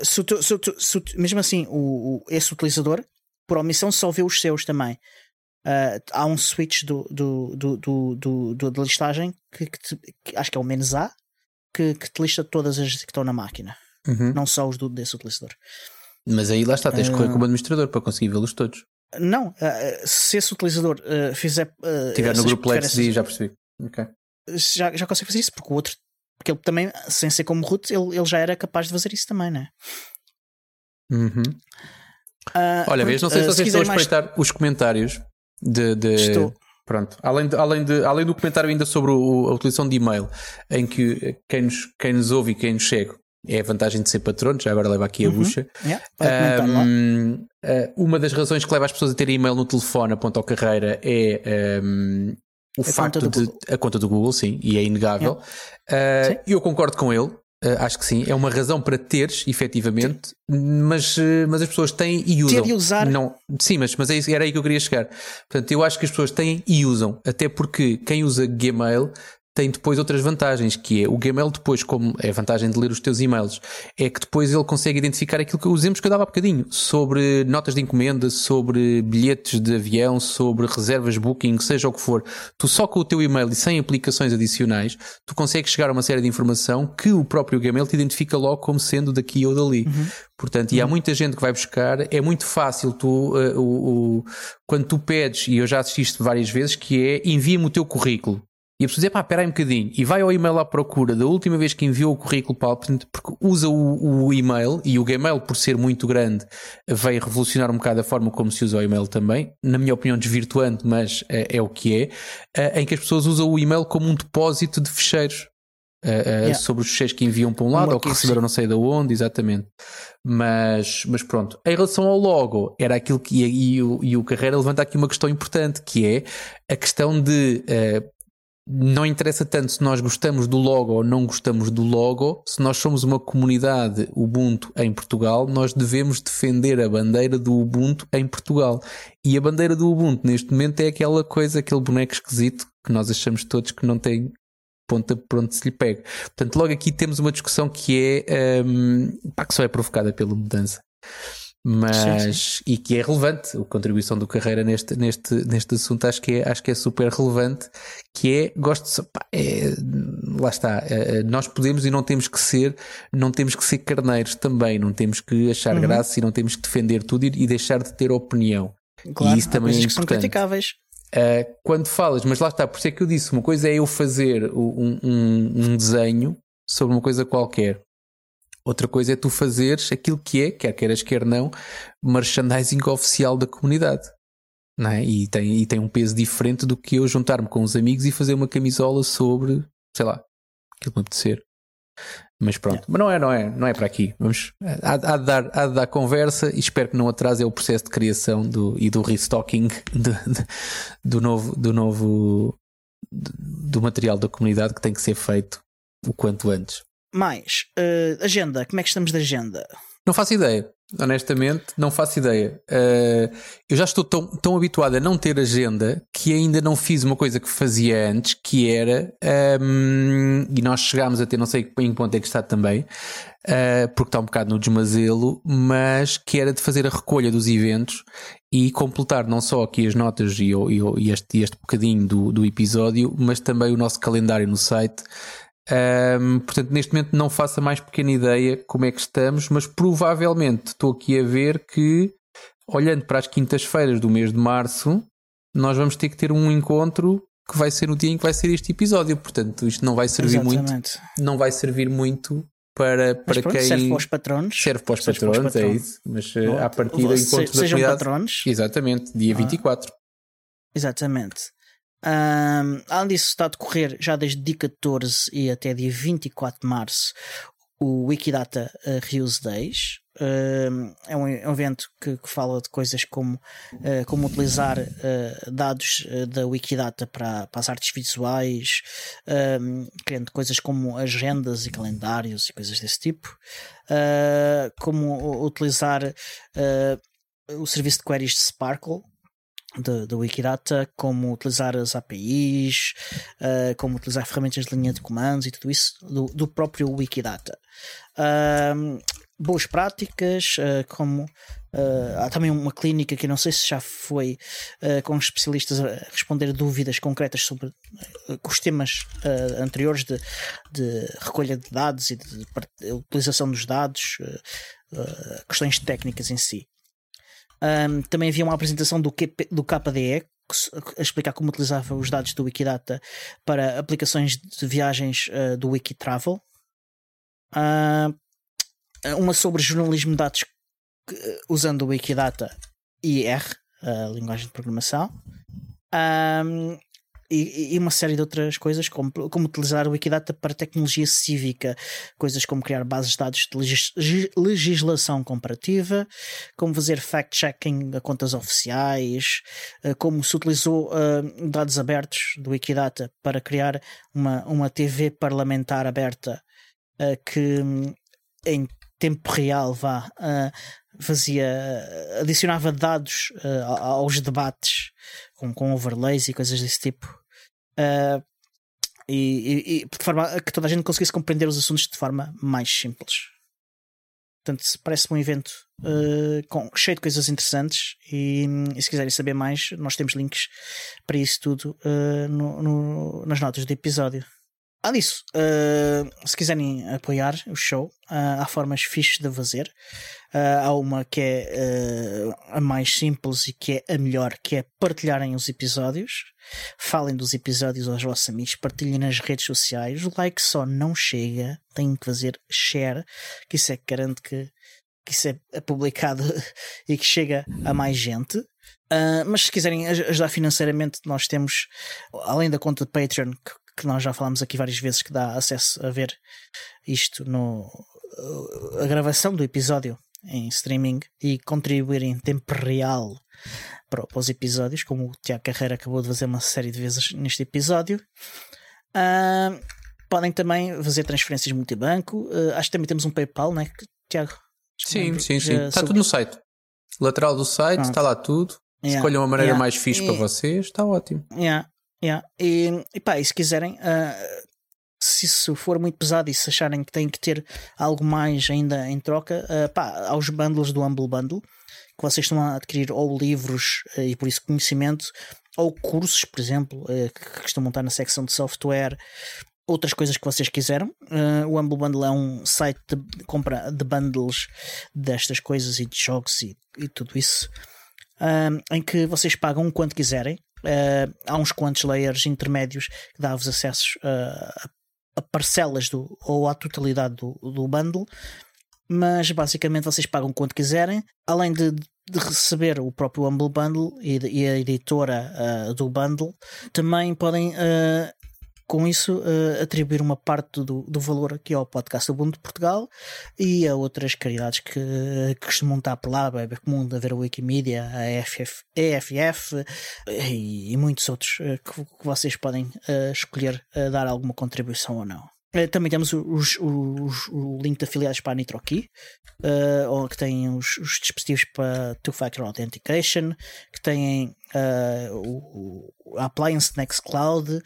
[SPEAKER 1] Se tu, se tu, se tu, mesmo assim, o, esse utilizador, por omissão, só vê os seus também. há um switch do, do, do, do, do, do da listagem que, que, te, que, acho que é o menos A que, que te lista todas as que estão na máquina, uhum. não só os do, desse utilizador.
[SPEAKER 2] Mas aí lá está, tens que correr como administrador para conseguir vê-los todos.
[SPEAKER 1] Não, eh, se esse utilizador uh, fizer. Uh,
[SPEAKER 2] Tiver no grupo Lex essas... já percebi. Okay.
[SPEAKER 1] Já, já consegue fazer isso, porque o outro. Porque ele também, sem ser como root, ele, ele já era capaz de fazer isso também, né?
[SPEAKER 2] Uhum. Uh, Olha, vês, não sei se vocês estão a respeitar mais... os comentários de. de... Estou. Pronto, além, de, além, de, além do comentário ainda sobre o, a utilização de e-mail, em que quem nos, quem nos ouve e quem nos chega é a vantagem de ser patrono, já agora leva aqui a uhum. bucha.
[SPEAKER 1] Yeah, um,
[SPEAKER 2] uh, uma das razões que leva as pessoas a terem e-mail no telefone, aponta ao carreira, é um, o a facto de a conta do Google, sim, e é inegável. Yeah. Uh, eu concordo com ele. Uh, acho que sim, é uma razão para teres, efetivamente, mas, mas as pessoas têm e usam.
[SPEAKER 1] Ter e usar.
[SPEAKER 2] Não, sim, mas, mas é era aí que eu queria chegar. Portanto, eu acho que as pessoas têm e usam, até porque quem usa Gmail tem depois outras vantagens, que é o Gmail depois, como é a vantagem de ler os teus e-mails, é que depois ele consegue identificar aquilo que os que eu dava há bocadinho, sobre notas de encomenda, sobre bilhetes de avião, sobre reservas, booking, seja o que for. Tu só com o teu e-mail e sem aplicações adicionais, tu consegues chegar a uma série de informação que o próprio Gmail te identifica logo como sendo daqui ou dali. Uhum. Portanto, e há muita gente que vai buscar, é muito fácil tu, uh, o, o, quando tu pedes, e eu já assististe várias vezes, que é envia-me o teu currículo. E a pessoa diz, pá, espera aí um bocadinho. E vai ao e-mail à procura da última vez que enviou o currículo para porque usa o, o, e-mail e o Gmail, por ser muito grande, vai revolucionar um bocado a forma como se usa o e-mail também. Na minha opinião, desvirtuando, mas é, é o que é. Eh, em que as pessoas usam o e-mail como um depósito de fecheiros. Uh, uh, yeah. sobre os fecheiros que enviam para um lado ou que receberam não sei de onde, exatamente. Mas, mas pronto, em relação ao logo, era aquilo que e, e, o, e o Carreira levanta aqui uma questão importante que é a questão de uh, não interessa tanto se nós gostamos do logo ou não gostamos do logo, se nós somos uma comunidade Ubuntu em Portugal, nós devemos defender a bandeira do Ubuntu em Portugal. E a bandeira do Ubuntu neste momento é aquela coisa, aquele boneco esquisito que nós achamos todos que não tem ponta por onde se lhe pega. Portanto, logo aqui temos uma discussão que é um, pá, que só é provocada pela mudança mas sim, sim. e que é relevante a contribuição do Carreira neste, neste, neste assunto acho que é, acho que é super relevante que é, gosto de, pá, é, lá está, é, é, nós podemos e não temos que ser não temos que ser carneiros também, não temos que achar uhum. graça e não temos que defender tudo e, e deixar de ter opinião
[SPEAKER 1] claro,
[SPEAKER 2] e isso também é
[SPEAKER 1] importante. são criticáveis
[SPEAKER 2] uh, quando falas, mas lá está, por isso é que eu disse uma coisa é eu fazer um, um, um desenho sobre uma coisa qualquer Outra coisa é tu fazeres aquilo que é, quer queiras, quer não, merchandising oficial da comunidade. Não é? e, tem, e tem um peso diferente do que eu juntar-me com os amigos e fazer uma camisola sobre, sei lá, aquilo que me apetecer. Mas pronto, mas não é, não é, não é para aqui. Vamos, há, há, de dar, há de dar conversa e espero que não atrase o processo de criação do, e do restocking de, de, do novo, do novo do material da comunidade que tem que ser feito o quanto antes.
[SPEAKER 1] Mais, uh, agenda, como é que estamos de agenda?
[SPEAKER 2] Não faço ideia. honestamente, não faço ideia. Uh, eu já estou tão, tão habituado a não ter agenda que ainda não fiz uma coisa que fazia antes, que era, um, e nós chegámos a ter, não sei em que ponto é que está também, uh, porque está um bocado no desmazelo, mas que era de fazer a recolha dos eventos e completar não só aqui as notas e, e, e este, este bocadinho do, do episódio, mas também o nosso calendário no site um, portanto, neste momento não faço a mais pequena ideia como é que estamos, mas provavelmente estou aqui a ver que, olhando para as quintas-feiras do mês de março, nós vamos ter que ter um encontro que vai ser no dia em que vai ser este episódio. Portanto, isto não vai servir Exatamente. muito. Não vai servir muito para, para
[SPEAKER 1] pronto,
[SPEAKER 2] quem.
[SPEAKER 1] Serve para os patrões.
[SPEAKER 2] Serve para os patrões, para os é isso. Mas Bom, a partir do encontro se, da sejam
[SPEAKER 1] patrões.
[SPEAKER 2] Exatamente, dia ah. 24.
[SPEAKER 1] Exatamente. Um, além disso, está a decorrer já desde dia 14 e até dia 24 de março o Wikidata uh, Reuse Days. Uh, é, um, é, um, evento que, que fala de coisas como, uh, como utilizar uh, dados da Wikidata para, para as artes visuais, criando coisas como agendas e calendários e coisas desse tipo, como utilizar o serviço de queries de Sparkle do Wikidata, como utilizar as APIs, uh, como utilizar ferramentas de linha de comandos e tudo isso do, do próprio Wikidata. Uh, boas práticas, uh, como há também uma clínica que não sei se já foi com especialistas a responder dúvidas concretas sobre os temas anteriores de, de, recolha de dados e de utilização dos dados, questões técnicas em si. Um, também havia uma apresentação do, QP, do KDE a explicar como utilizava os dados do Wikidata para aplicações de viagens uh, do Wikitravel. Uh, uma sobre jornalismo de dados usando o Wikidata e R, a linguagem de programação. Um, e, e, uma série de outras coisas, como, como utilizar o Wikidata para tecnologia cívica, coisas como criar bases de dados de legis, legislação comparativa, como fazer fact-checking a contas oficiais, eh, como se utilizou uh, dados abertos do Wikidata para criar uma, uma TV parlamentar aberta uh, que em tempo real vá uh, fazia adicionava dados aos debates com, com overlays e coisas desse tipo Uh, e, e, de forma a que toda a gente conseguisse compreender os assuntos de forma mais simples. Portanto, parece-me um evento uh, com, cheio de coisas interessantes e, e, se quiserem saber mais, nós temos links para isso tudo uh, no, no, nas notas do episódio. Além disso, uh, se quiserem apoiar o show, uh, há formas fixes de fazer. Uh, há uma que é a mais simples e que é a melhor, que é partilharem os episódios. Falem dos episódios aos vossos amigos, partilhem nas redes sociais. O like só não chega, têm que fazer share, que isso é que garante que, que isso é publicado e que chega a mais gente. Uh, mas se quiserem ajudar financeiramente, nós temos, além da conta de Patreon, que que nós já falámos aqui várias vezes, que dá acesso a ver isto no a gravação do episódio em streaming e contribuir em tempo real para, para os episódios, como o Tiago Carreira acabou de fazer uma série de vezes neste episódio. Uh, podem também fazer transferências multibanco. Uh, acho que também temos um PayPal, né? Tiago?
[SPEAKER 2] Sim, sim, sim. Está tudo no site. Lateral do site, está lá tudo. Yeah. Escolham a maneira yeah. mais fixe para vocês, está ótimo.
[SPEAKER 1] Yeah. Yeah. E, e pá, e se quiserem, uh, se isso for muito pesado e se acharem que têm que ter algo mais ainda em troca, uh, pá, aos bundles do Humble Bundle, que vocês estão a adquirir ou livros uh, e por isso conhecimento, ou cursos, por exemplo, que estão montar na secção de software, outras coisas que vocês quiseram. Uh, o Humble Bundle é um site de compra de bundles destas coisas e de jogos e, e tudo isso, em que vocês pagam quanto quiserem. Uh, há uns quantos layers intermédios que dá-vos acessos uh, a parcelas do, ou à totalidade do, do bundle, mas basicamente vocês pagam quanto quiserem, além de, de receber o próprio Humble Bundle e, e a editora uh, do bundle, também podem com isso uh, atribuir uma parte do, do valor aqui ao podcast Mundo de Portugal e a outras caridades que, que costumam estar por lá, é comum de haver a Wikimedia, a EFF, EFF e, e muitos outros uh, que, que, vocês podem uh, escolher dar alguma contribuição ou não. Também temos os, os, o link de afiliados para a NitroKey, uh, que tem os, os dispositivos para Two-Factor Authentication, que têm uh, o, o Appliance Nextcloud,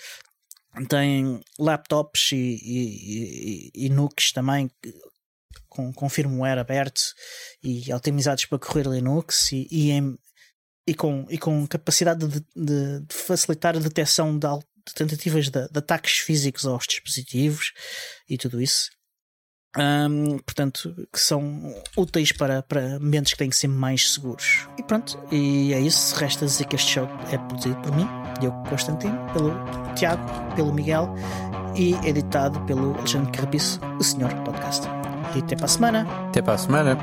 [SPEAKER 1] tem laptops e, e, e, e NUCs também com, com firmware aberto e otimizados para correr Linux e, e, em, e, com, e com capacidade de, de, de facilitar a detecção de, de tentativas de, ataques físicos aos dispositivos e tudo isso. Um, portanto, que são úteis para, para ambientes que têm que ser mais seguros. E pronto, e é isso. Resta dizer que este show é produzido por mim, Diogo Constantino, pelo Tiago, pelo Miguel e editado pelo Alexandre Carrapiço, o Senhor Podcast. E até para a semana.
[SPEAKER 2] Até para a semana.